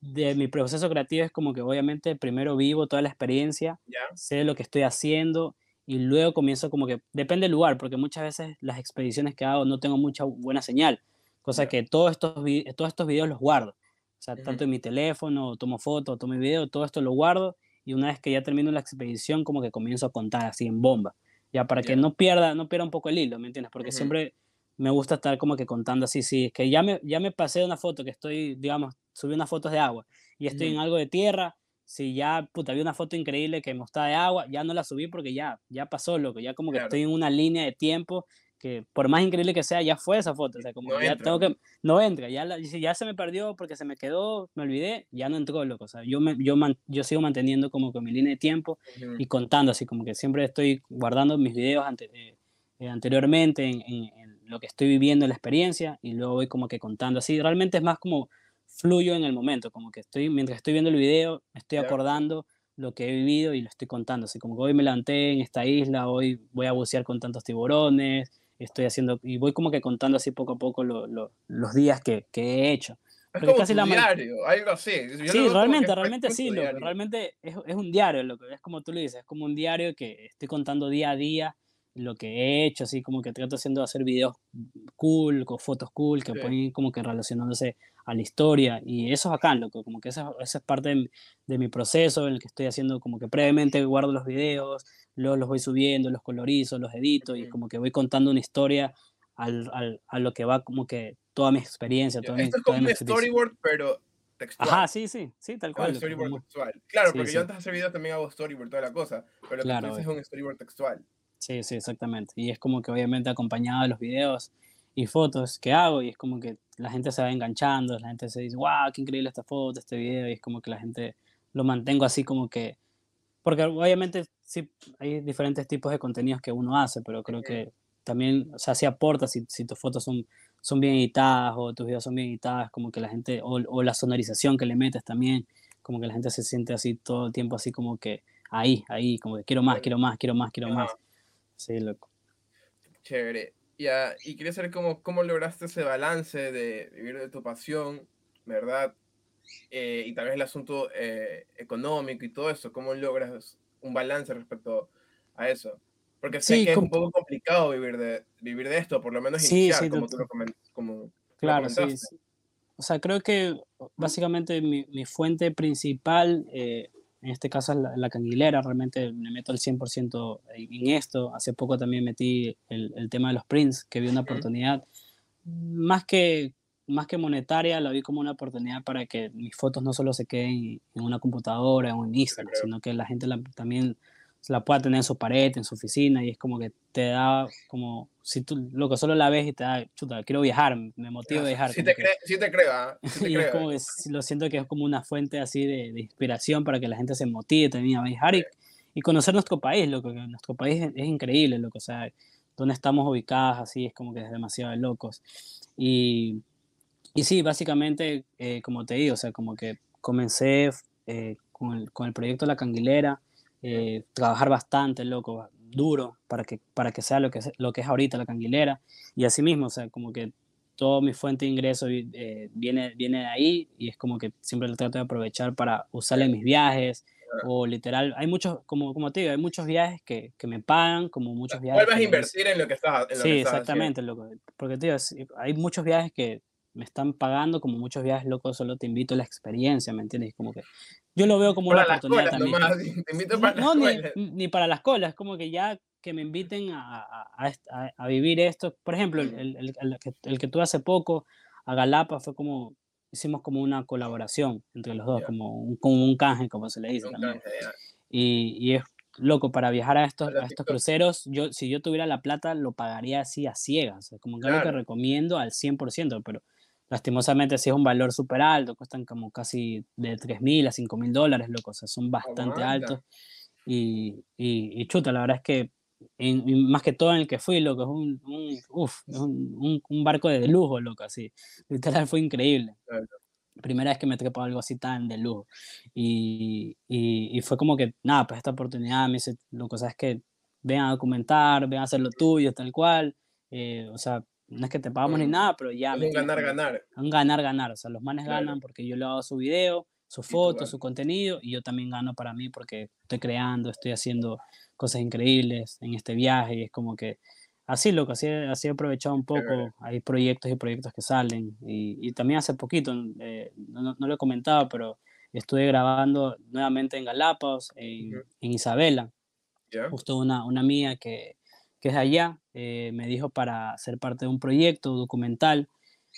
de mi proceso creativo es como que obviamente primero vivo toda la experiencia, sé lo que estoy haciendo y luego comienzo como que, depende del lugar, porque muchas veces las expediciones que hago no tengo mucha buena señal. Cosa que todos estos, todos estos videos los guardo. O sea, tanto en mi teléfono, tomo fotos, tomo video, todo esto lo guardo. Y una vez que ya termino la expedición, como que comienzo a contar así en bomba. Ya para que no pierda, no pierda un poco el hilo, ¿me entiendes? Porque siempre me gusta estar como que contando así, sí, es que ya me, ya me pasé una foto que estoy, digamos, subí unas fotos de agua y estoy en algo de tierra, si ya, puta, vi una foto increíble que me mostraba de agua, ya no la subí porque ya, ya pasó, loco, ya como que estoy en una línea de tiempo que por más increíble que sea, ya fue esa foto. O sea, como no ya entra. tengo que. No entra, ya, la, ya se me perdió porque se me quedó, me olvidé, ya no entró, loco. O sea, yo, me, yo, man, yo sigo manteniendo como que mi línea de tiempo y contando, así como que siempre estoy guardando mis videos ante, eh, eh, anteriormente en, en, en, lo que estoy viviendo, en la experiencia, y luego voy como que contando así. Realmente es más como fluyo en el momento, como que estoy, mientras estoy viendo el video, estoy acordando lo que he vivido y lo estoy contando. Así como que hoy me levanté en esta isla, hoy voy a bucear con tantos tiburones estoy haciendo, y voy como que contando así poco a poco lo, lo, los días que, que, he hecho. Es como casi un diario, algo así. sí, realmente, realmente sí, lo, realmente es, es, un diario, lo que es como tú lo dices, es como un diario que estoy contando día a día lo que he hecho, así como que trato haciendo hacer videos cool, con fotos cool, que sí. pueden ir como que relacionándose a la historia, y eso es bacán, loco, como que esa, esa es parte de, de, mi proceso en el que estoy haciendo como que previamente guardo los videos, luego los voy subiendo, los colorizo, los edito, y como que voy contando una historia al, al, a lo que va como que toda mi experiencia. Toda Esto mi, es como un storyboard, pero textual. Ajá, sí, sí, sí, tal cual. Un storyboard textual. Claro, porque yo antes de hacer videos también hago storyboard, toda la cosa, pero lo que es un storyboard textual. Sí, sí, exactamente. Y es como que obviamente acompañado de los videos y fotos que hago y es como que la gente se va enganchando, la gente se dice, wow, qué increíble esta foto, este video, y es como que la gente lo mantengo así como que, porque obviamente sí hay diferentes tipos de contenidos que uno hace, pero creo que también, o sea, sí aporta si, si tus fotos son, son bien editadas o tus videos son bien editadas, como que la gente, o, o la sonorización que le metes también, como que la gente se siente así todo el tiempo, así como que ahí, ahí, como que quiero más, quiero más, quiero más, quiero más. Sí, loco. Chévere. Ya, y quería saber cómo, cómo lograste ese balance de vivir de tu pasión, ¿verdad? Eh, y tal vez el asunto eh, económico y todo eso, ¿cómo logras un balance respecto a eso? Porque sé que es un poco complicado vivir de, vivir de esto, por lo menos iniciar, como tú lo, como, claro, sí, O sea, creo que básicamente mi, mi fuente principal eh, en este caso es la, canguilera, realmente me meto al 100% en, esto. Hace poco también metí el, el, tema de los prints, que vi una oportunidad, más que, más que monetaria, la vi como una oportunidad para que mis fotos no solo se queden en una computadora o en Instagram, sino que la gente la, también la pueda tener en su pared, en su oficina, y es como que te da como, si tú lo que solo la ves y te da, chuta, quiero viajar, me motiva a viajar. Sí te, sí te creo, ¿ah? y es como que lo siento que es como una fuente así de, de, inspiración para que la gente se motive también a viajar y, y, conocer nuestro país, lo que nuestro país es, increíble, lo que, o sea, donde estamos ubicados así, es como que es demasiado de locos. Y, y sí, básicamente, eh, como te digo, o sea, como que comencé eh, con, el, con el proyecto La Canguilera, eh, trabajar bastante, loco, duro, para que, para que sea lo que, lo que es ahorita la canguilera. Y así mismo, o sea, como que toda mi fuente de ingreso eh, viene, viene de ahí y es como que siempre lo trato de aprovechar para usarle en mis viajes o literal, hay muchos, como, como te digo, hay muchos viajes que, que me pagan, como muchos viajes. Vuelves a invertir en lo que estás. sí, exactamente, loco, porque te digo, hay muchos viajes que me están pagando, como muchos viajes locos, solo te invito a la experiencia, ¿me entiendes? Como que yo lo veo como una oportunidad también. no, ni, ni, para las colas, como que ya que me inviten a, a, a, vivir esto. Por ejemplo, el, el, el, que, el, que, tuve hace poco a Galapa fue como, hicimos como una colaboración entre los dos, como, un, como un canje, como se le dice también. y, y, es loco, para viajar a estos, a estos cruceros, yo, si yo tuviera la plata, lo pagaría así a ciegas, como que algo que recomiendo al 100%, pero lastimosamente sí es un valor súper alto, cuestan como casi de 3 mil a 5 mil dólares, loco, o sea, son bastante altos. Y, y, chuta, la verdad es que en, más que todo en el que fui, loco, es un, un, uf, un, un, barco de lujo, loco, así. Literal fue increíble. Primera vez que me trepo algo así tan de lujo. Y, y, y, fue como que, nada, pues esta oportunidad me dice, loco, sabes que ven a documentar, ven a hacer lo tuyo, tal cual. Eh, o sea, no es que te pagamos ni nada, pero ya... Es un ganar, ganar. Un ganar, ganar. O sea, los manes ganan porque yo le hago su video, su foto, su contenido, y yo también gano para mí porque estoy creando, estoy haciendo cosas increíbles en este viaje, y es como que así, lo que así, así he aprovechado un poco. Hay proyectos y proyectos que salen, y, y también hace poquito, eh, no, no, lo he comentado, pero estuve grabando nuevamente en Galápagos, en, en Isabela. Justo una, una mía que que es allá, eh, me dijo para ser parte de un proyecto documental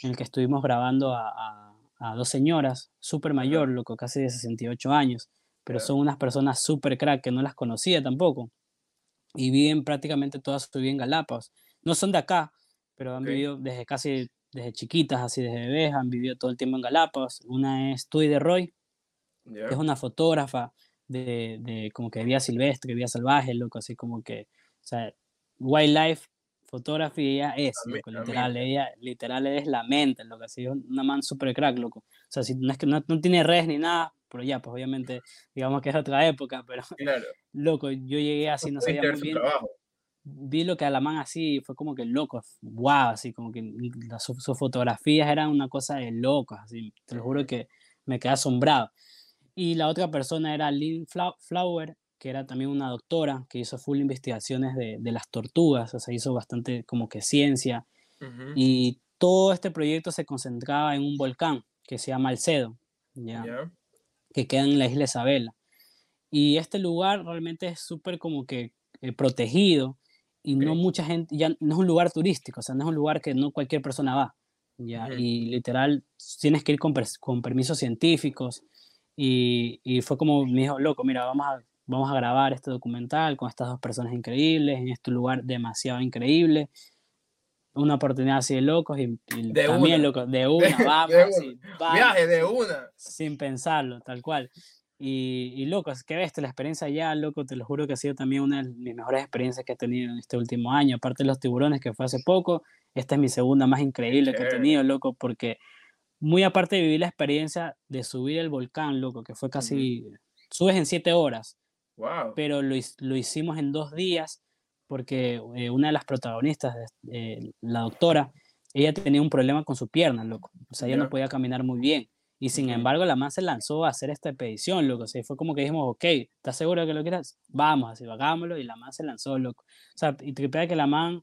en el que estuvimos grabando a, a, dos señoras, súper mayor, loco, casi de 68 años, pero son unas personas súper crack que no las conocía tampoco. Y viven prácticamente todas su vida en Galápagos. No son de acá, pero han vivido desde casi, desde chiquitas, así desde bebés, han vivido todo el tiempo en Galápagos. Una es Tuy de Roy, que es una fotógrafa de, de, como que de vida silvestre, vida salvaje, loco, así como que, o sea, wildlife photography ella es, loco, literal, ella literal es la mente, lo que sido una man super crack, loco. O sea, si, no es que no, no, tiene redes ni nada, pero ya, pues obviamente, digamos que es otra época, pero claro. loco, yo llegué así, no sabía muy bien. Vi lo que a la man así, fue como que loco, wow, así como que sus fotografías eran una cosa de locos, así, te lo juro que me quedé asombrado. Y la otra persona era Lynn Flower, que era también una doctora que hizo full investigaciones de, de las tortugas, o sea, hizo bastante como que ciencia. Y todo este proyecto se concentraba en un volcán que se llama Alcedo, ¿ya? que queda en la isla Isabela. Y este lugar realmente es súper como que eh, protegido y no mucha gente, ya no es un lugar turístico, o sea, no es un lugar que no cualquier persona va. ya, y literal tienes que ir con, con permisos científicos, y, y, fue como me dijo, loco, mira, vamos a, vamos a grabar este documental con estas dos personas increíbles, en este lugar demasiado increíble, una oportunidad así de locos y, también locos, de una, vamos, viaje de una. Sin pensarlo, tal cual. Y, y locos, qué ves, la experiencia ya, loco, te lo juro que ha sido también una de mis mejores experiencias que he tenido en este último año. Aparte de los tiburones, que fue hace poco, esta es mi segunda más increíble que he tenido, loco, porque muy aparte de vivir la experiencia de subir el volcán, loco, que fue casi, subes en siete horas, wow. pero lo, lo hicimos en dos días porque eh, una de las protagonistas, eh, la doctora, ella tenía un problema con su pierna, loco. O sea, ella no podía caminar muy bien. Y sin embargo, la man se lanzó a hacer esta expedición, loco. O sea, fue como que dijimos, ok, ¿estás seguro de que lo quieras? Vamos, así, hagámoslo. Y la man se lanzó, loco. O sea, y te que la man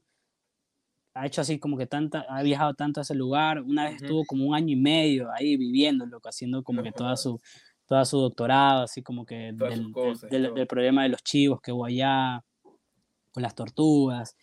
ha hecho así como que tanta, ha viajado tanto a ese lugar. Una vez estuvo como un año y medio ahí viviendo, loco, haciendo como que toda su, toda su doctorado, así como que del, del, problema de los chivos que hubo allá con las tortugas.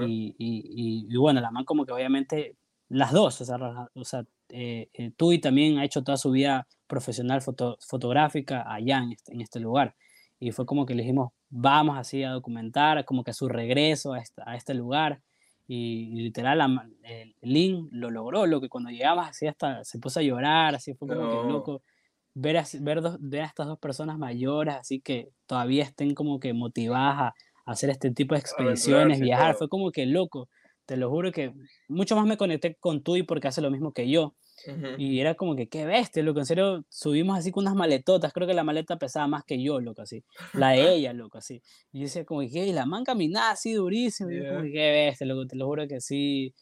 Y, y, y, bueno, la man como que obviamente las dos, o sea, o sea eh, eh, Tui también ha hecho toda su vida profesional foto, fotográfica allá en este, en este, lugar. Y fue como que le dijimos, vamos así a documentar, como que su regreso a, esta, a este lugar. Y, literal, la, el Lin lo logró, lo que cuando llegamos así hasta se puso a llorar, así fue como que loco. Ver, ver, ver a estas dos personas mayores, así que todavía estén como que motivadas a, hacer este tipo de expediciones, viajar, fue como que loco. Te lo juro que mucho más me conecté con Tui porque hace lo mismo que yo. Y era como que, qué bestia, loco. En serio, subimos así con unas maletotas. Creo que la maleta pesaba más que yo, loco, así. La de ella, loco, así. Y yo decía, como que, la man caminaba así durísimo. Y yo, como que, qué bestia, loco. Te lo juro que sí.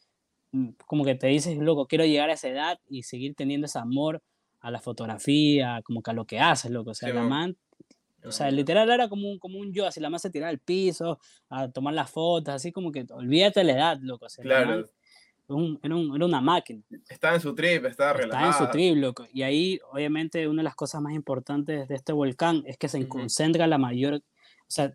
Mm, como que te dices, loco, quiero llegar a esa edad y seguir teniendo ese amor a la fotografía, como que a lo que haces, loco. O sea, la man o sea, literal era como un, como un yo, así la más se tiraba al piso, a tomar las fotos, así como que olvídate la edad, loco. claro. era, una máquina. Estaba en su trip, estaba relajado. Estaba en su trip, loco. Y ahí, obviamente, una de las cosas más importantes de este volcán es que se concentra la mayor, o sea,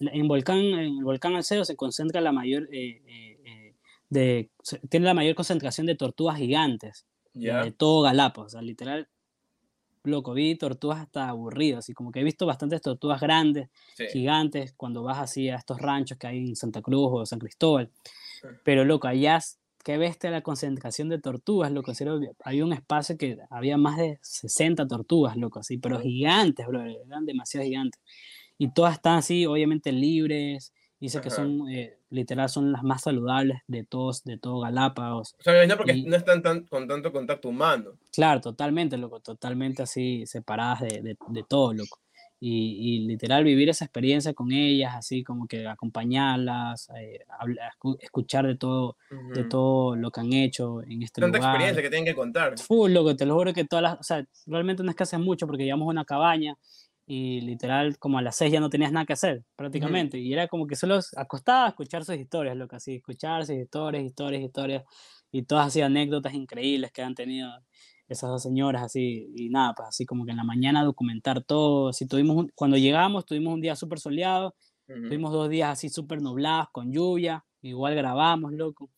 en, volcán, en el volcán Alceo se concentra la mayor, eh, eh, eh, de, tiene la mayor concentración de tortugas gigantes de todo Galápagos. O sea, literal, loco, vi tortugas hasta aburridas, así como que he visto bastantes tortugas grandes, gigantes, cuando vas así a estos ranchos que hay en Santa Cruz o San Cristóbal. Pero loco, allá, ¿qué ves la concentración de tortugas, loco? había un espacio que había más de 60 tortugas, loco, así, pero gigantes, bro, eran demasiado gigantes. Y todas están así, obviamente libres, Dice que son, eh, literal, son las más saludables de todos, de todo Galápagos. O sea, no porque no están tan, con tanto contacto humano. Claro, totalmente, loco, totalmente así, separadas de, de, de todo, loco. Y, y, literal vivir esa experiencia con ellas, así como que acompañarlas, eh, escuchar de todo, de todo lo que han hecho en este Tanta lugar. experiencia que tienen que contar. Full, loco, te lo juro que todas las, o sea, realmente no es que hacen mucho porque llevamos una cabaña y literal como a las seis ya no tenías nada que hacer prácticamente. Y era como que solo acostaba a escuchar sus historias, lo que así, escuchar sus historias, historias, historias y todas así anécdotas increíbles que han tenido esas dos señoras así y nada, pues así como que en la mañana documentar todo, así tuvimos cuando llegamos tuvimos un día súper soleado, tuvimos dos días así súper nublados con lluvia, igual grabamos, loco,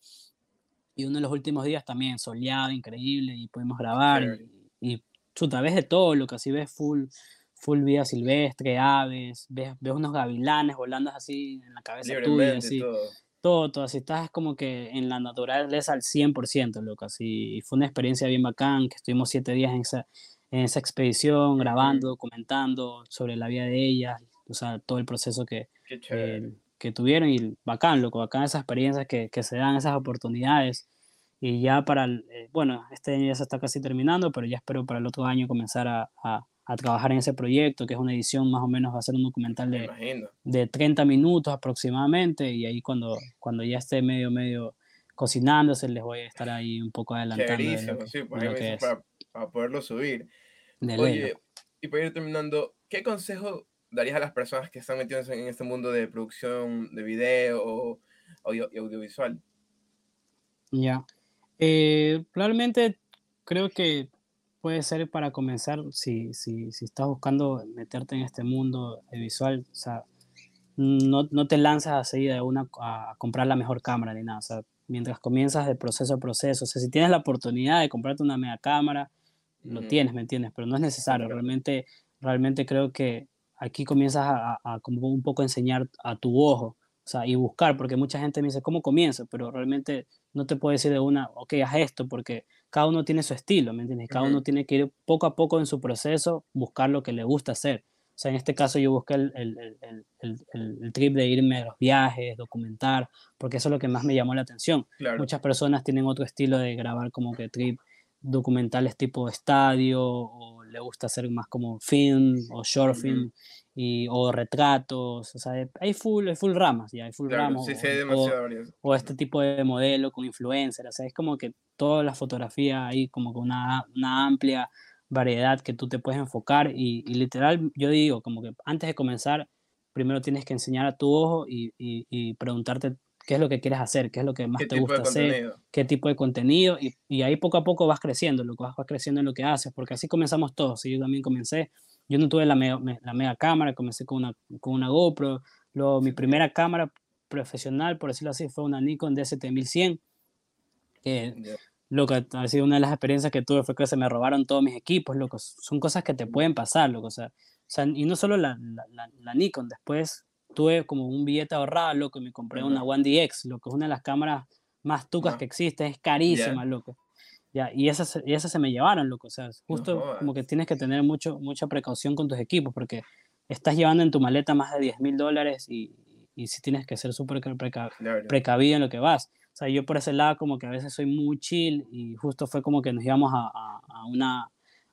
y uno de los últimos días también soleado, increíble y pudimos grabar y, y chuta, ves de todo, lo que así ves full full vida silvestre, aves, ves, ves unos gavilanes volando así en la cabeza tuya, así. Todo. todo, así estás como que en la naturaleza al 100%, loco, así. Y fue una experiencia bien bacán, que estuvimos siete días en esa, en esa expedición, grabando, documentando sobre la vida de ellas, o sea, todo el proceso que, que tuvieron y bacán, loco, bacán esas experiencias que, que se dan, esas oportunidades. Y ya para, el, eh, bueno, este año ya se está casi terminando, pero ya espero para el otro año comenzar a, a a trabajar en ese proyecto, que es una edición más o menos, va a ser un documental de, de 30 minutos aproximadamente, y ahí cuando, cuando ya esté medio, medio cocinándose, les voy a estar ahí un poco adelantando. sí, pues para, poderlo subir. Oye, y para ir terminando, ¿qué consejo darías a las personas que están metidas en este mundo de producción de video o audio, y audiovisual? Ya. Eh, probablemente creo que puede ser para comenzar, si, si, si estás buscando meterte en este mundo visual, o sea, no, no te lanzas a seguir de una a comprar la mejor cámara ni nada, o sea, mientras comienzas de proceso a proceso. O sea, si tienes la oportunidad de comprarte una mega cámara, lo tienes, ¿me entiendes? Pero no es necesario. Realmente, realmente creo que aquí comienzas a, a, como un poco enseñar a tu ojo, o sea, y buscar, porque mucha gente me dice, ¿cómo comienzo? Pero realmente no te puedo decir de una, ok, haz esto, porque cada uno tiene su estilo, ¿me entiendes? Cada uno tiene que ir poco a poco en su proceso, buscar lo que le gusta hacer. O sea, en este caso yo busqué el, el, el, el, trip de irme a los viajes, documentar, porque eso es lo que más me llamó la atención. Muchas personas tienen otro estilo de grabar como que trip documentales tipo estadio, o le gusta hacer más como film o short film, y, o retratos, o sea, hay full, hay full ramas, ya hay full ramas. o, este tipo de modelo con influencer, o sea, es como que toda la fotografía hay como que una, una amplia variedad que tú te puedes enfocar y, literal, yo digo, como que antes de comenzar, primero tienes que enseñar a tu ojo y, y, preguntarte qué es lo que quieres hacer, qué es lo que más te gusta hacer, qué tipo de contenido, y, ahí poco a poco vas creciendo, lo vas, creciendo en lo que haces, porque así comenzamos todos, y yo también comencé, yo no tuve la mega, la mega cámara, comencé con una, con una GoPro, luego mi primera cámara profesional, por decirlo así, fue una Nikon D7100, que loco, ha sido una de las experiencias que tuve fue que se me robaron todos mis equipos, loco. Son cosas que te pueden pasar, loco. O sea, y no solo la, la, la, Nikon, después tuve como un billete ahorrado, loco, y me compré una One DX, lo que es una de las cámaras más tucas que existe, es carísima, loco. Ya, y esas, y esas se me llevaron, loco. O sea, justo como que tienes que tener mucho, mucha precaución con tus equipos, porque estás llevando en tu maleta más de 10 mil dólares y, y si tienes que ser súper precavido en lo que vas. O sea, yo por ese lado como que a veces soy muy chill y justo fue como que nos íbamos a, a, una,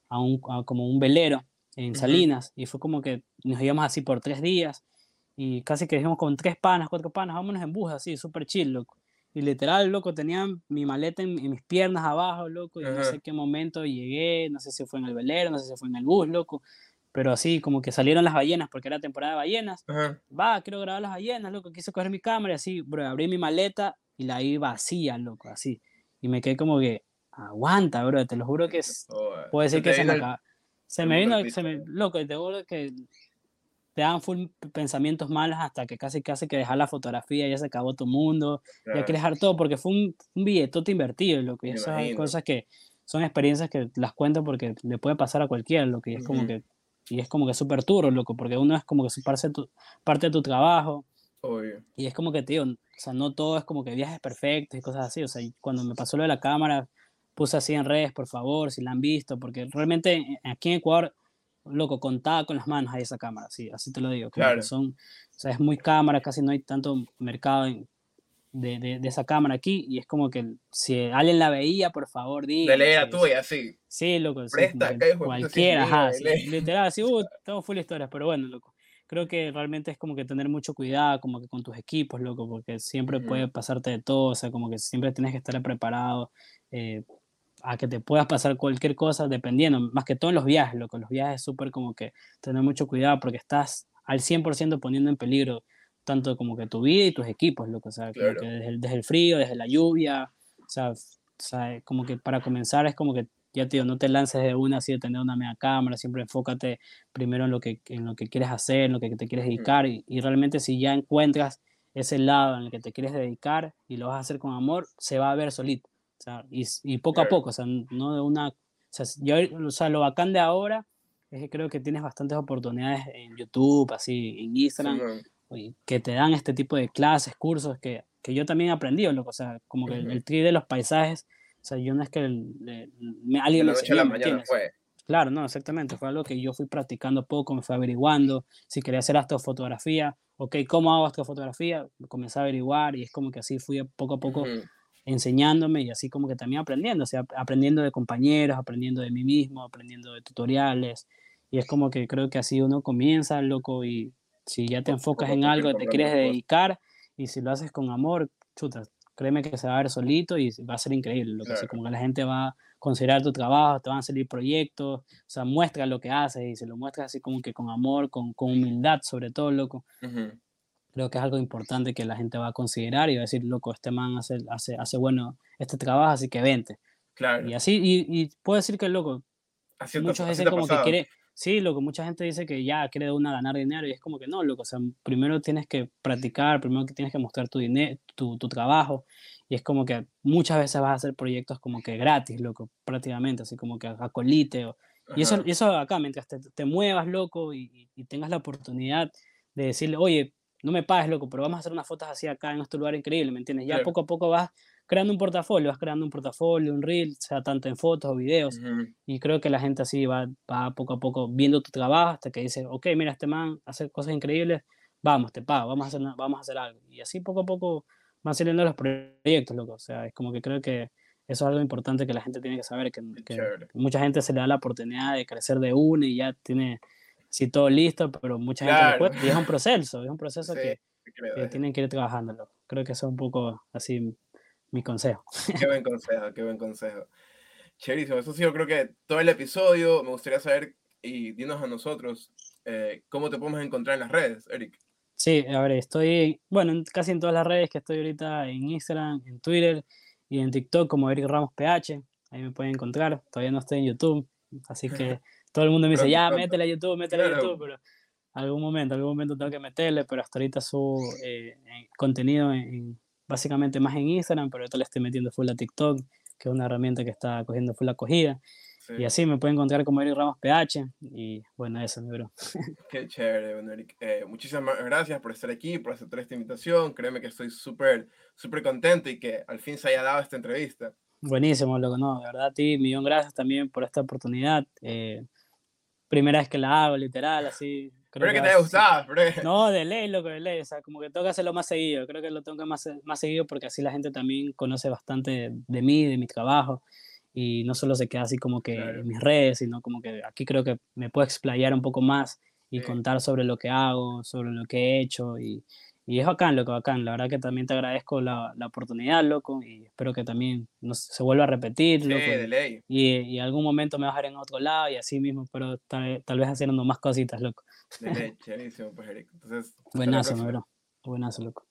a un, como un velero en Salinas y fue como que nos íbamos así por tres días y casi que dijimos con tres panas, cuatro panas, vámonos en bus así, súper chill, loco. Y literal, loco, tenía mi maleta en, mis piernas abajo, loco, y no sé qué momento llegué, no sé si fue en el velero, no sé si fue en el bus, loco, pero así como que salieron las ballenas porque era temporada de ballenas. Va, quiero grabar las ballenas, loco, quise coger mi cámara y así, bro, abrí mi maleta y la vi vacía, loco, así. Y me quedé como que, aguanta, bro, te lo juro que es, puede ser que se me Se me vino, se me, loco, te juro que te dan full pensamientos malos hasta que casi casi que dejar la fotografía, ya se acabó tu mundo, ya quieres dejar todo, porque fue un, un billetote invertido, loco, y esas cosas que son experiencias que las cuento porque le puede pasar a cualquiera, lo que es como que, y es como que súper duro, loco, porque uno es como que parte de tu, parte de tu trabajo, y es como que, tío, o sea, no todo es como que viajes perfectos y cosas así. O sea, cuando me pasó lo de la cámara, puse así en redes, por favor, si la han visto, porque realmente eh, aquí en Ecuador, loco, contaba con las manos ahí esa cámara, sí, así te lo digo. Claro. Son, o sea, es muy cámara, casi no hay tanto mercado de, de, de, esa cámara aquí, y es como que si alguien la veía, por favor, diga. De leer a tuya, sí. Sí, loco. Presta, sí, cualquiera, ajá, literal, sí, uh, tengo full historias, pero bueno, loco creo que realmente es como que tener mucho cuidado, como que con tus equipos, loco, porque siempre puede pasarte de todo, o sea, como que siempre tienes que estar preparado eh, a que te puedas pasar cualquier cosa, dependiendo, más que todo en los viajes, loco, los viajes es súper como que tener mucho cuidado porque estás al 100% poniendo en peligro tanto como que tu vida y tus equipos, loco, o sea, desde, el, desde el frío, desde la lluvia, o sea, o sea, como que para comenzar es como que ya tío, no te lances de una así de tener una mega cámara, siempre enfócate primero en lo que, en lo que quieres hacer, en lo que te quieres dedicar y, realmente si ya encuentras ese lado en el que te quieres dedicar y lo vas a hacer con amor, se va a ver solito. Sea, y, y poco a poco, o sea, no de una... O sea, yo, o sea, lo bacán de ahora es que creo que tienes bastantes oportunidades en YouTube, así, en Instagram, que te dan este tipo de clases, cursos que, que yo también he aprendido, loco, o sea, como que el, el tri de los paisajes o sea, yo no es que me, alguien me enseñó, Claro, no, exactamente. Fue algo que yo fui practicando poco, me fui averiguando. Si quería hacer astrofotografía, ok, ¿cómo hago astrofotografía? Comencé a averiguar y es como que así fui poco a poco enseñándome y así como que también aprendiendo, o sea, aprendiendo de compañeros, aprendiendo de mí mismo, aprendiendo de tutoriales. Y es como que creo que así uno comienza, loco, y si ya te enfocas en algo te quieres dedicar y si lo haces con amor, chuta, créeme que se va a ver solito y va a ser increíble. Lo que como que la gente va a considerar tu trabajo, te van a salir proyectos, o sea, muestra lo que haces y se lo muestras así como que con amor, con, con humildad sobre todo, loco. Creo que es algo importante que la gente va a considerar y va a decir, loco, este man hace, hace, hace bueno este trabajo, así que vente. Claro. Y así, y, y puedo decir que, loco, muchos veces como que quiere, sí, loco, mucha gente dice que ya quiere de una ganar dinero y es como que no, loco, o sea, primero tienes que practicar, primero que tienes que mostrar tu, dinero, tu, tu trabajo y es como que muchas veces vas a hacer proyectos como que gratis, loco, prácticamente, así como que a colite. y, eso, y eso acá, mientras te, te muevas, loco, y, y, tengas la oportunidad de decirle, oye, no me pagues, loco, pero vamos a hacer unas fotos así acá en este lugar increíble, ¿me entiendes? Ya poco a poco vas creando un portafolio, vas creando un portafolio, un reel, sea tanto en fotos o videos, y creo que la gente así va, va poco a poco viendo tu trabajo hasta que dice, ok, mira, este man hace cosas increíbles, vamos, te pago, vamos a hacer, vamos a hacer algo. Y así poco a poco van saliendo los proyectos, loco. O sea, es como que creo que eso es algo importante que la gente tiene que saber, que, mucha gente se le da la oportunidad de crecer de una y ya tiene así todo listo, pero mucha gente y es un proceso, es un proceso que, tienen que ir trabajando. Creo que eso es un poco así mi consejo. Qué buen consejo, qué buen consejo. Chérísimo, eso sí, yo creo que todo el episodio me gustaría saber y dinos a nosotros eh, cómo te podemos encontrar en las redes, Eric. Sí, a ver, estoy, bueno, casi en todas las redes que estoy ahorita, en Instagram, en Twitter y en TikTok como Eric Ramos PH, ahí me pueden encontrar, todavía no estoy en YouTube, así que todo el mundo me dice, ya, métele a YouTube, métele a YouTube, pero algún momento, algún momento tengo que meterle, pero hasta ahorita subo eh, contenido en, básicamente más en Instagram, pero ahorita le estoy metiendo full a TikTok, que es una herramienta que está cogiendo full acogida. Y así me pueden encontrar como Eric Ramos PH. Y bueno, eso, mi bro. Qué chévere, bueno, Eric. Eh, muchísimas gracias por estar aquí, por aceptar esta invitación. Créeme que estoy súper, súper contento y que al fin se haya dado esta entrevista. Buenísimo, loco. No, de verdad, a ti, millón gracias también por esta oportunidad. Eh, primera vez que la hago, literal, así. Creo que, te haya gustado, No, de ley, loco, de ley. O sea, como que tengo que hacerlo más seguido. Creo que lo tengo que más, más seguido porque así la gente también conoce bastante de mí, de mi trabajo y no solo se queda así como que en mis redes, sino como que aquí creo que me puedo explayar un poco más y contar sobre lo que hago, sobre lo que he hecho y, y es bacán, loco, bacán. La verdad que también te agradezco la, la oportunidad, loco, y espero que también no, se vuelva a repetir, loco. De ley. Y, y algún momento me bajaré en otro lado y así mismo, pero tal, tal vez haciendo más cositas, loco. De ley, chéverísimo, pues, Eric. Entonces, Buenazo, bro. Buenazo, loco.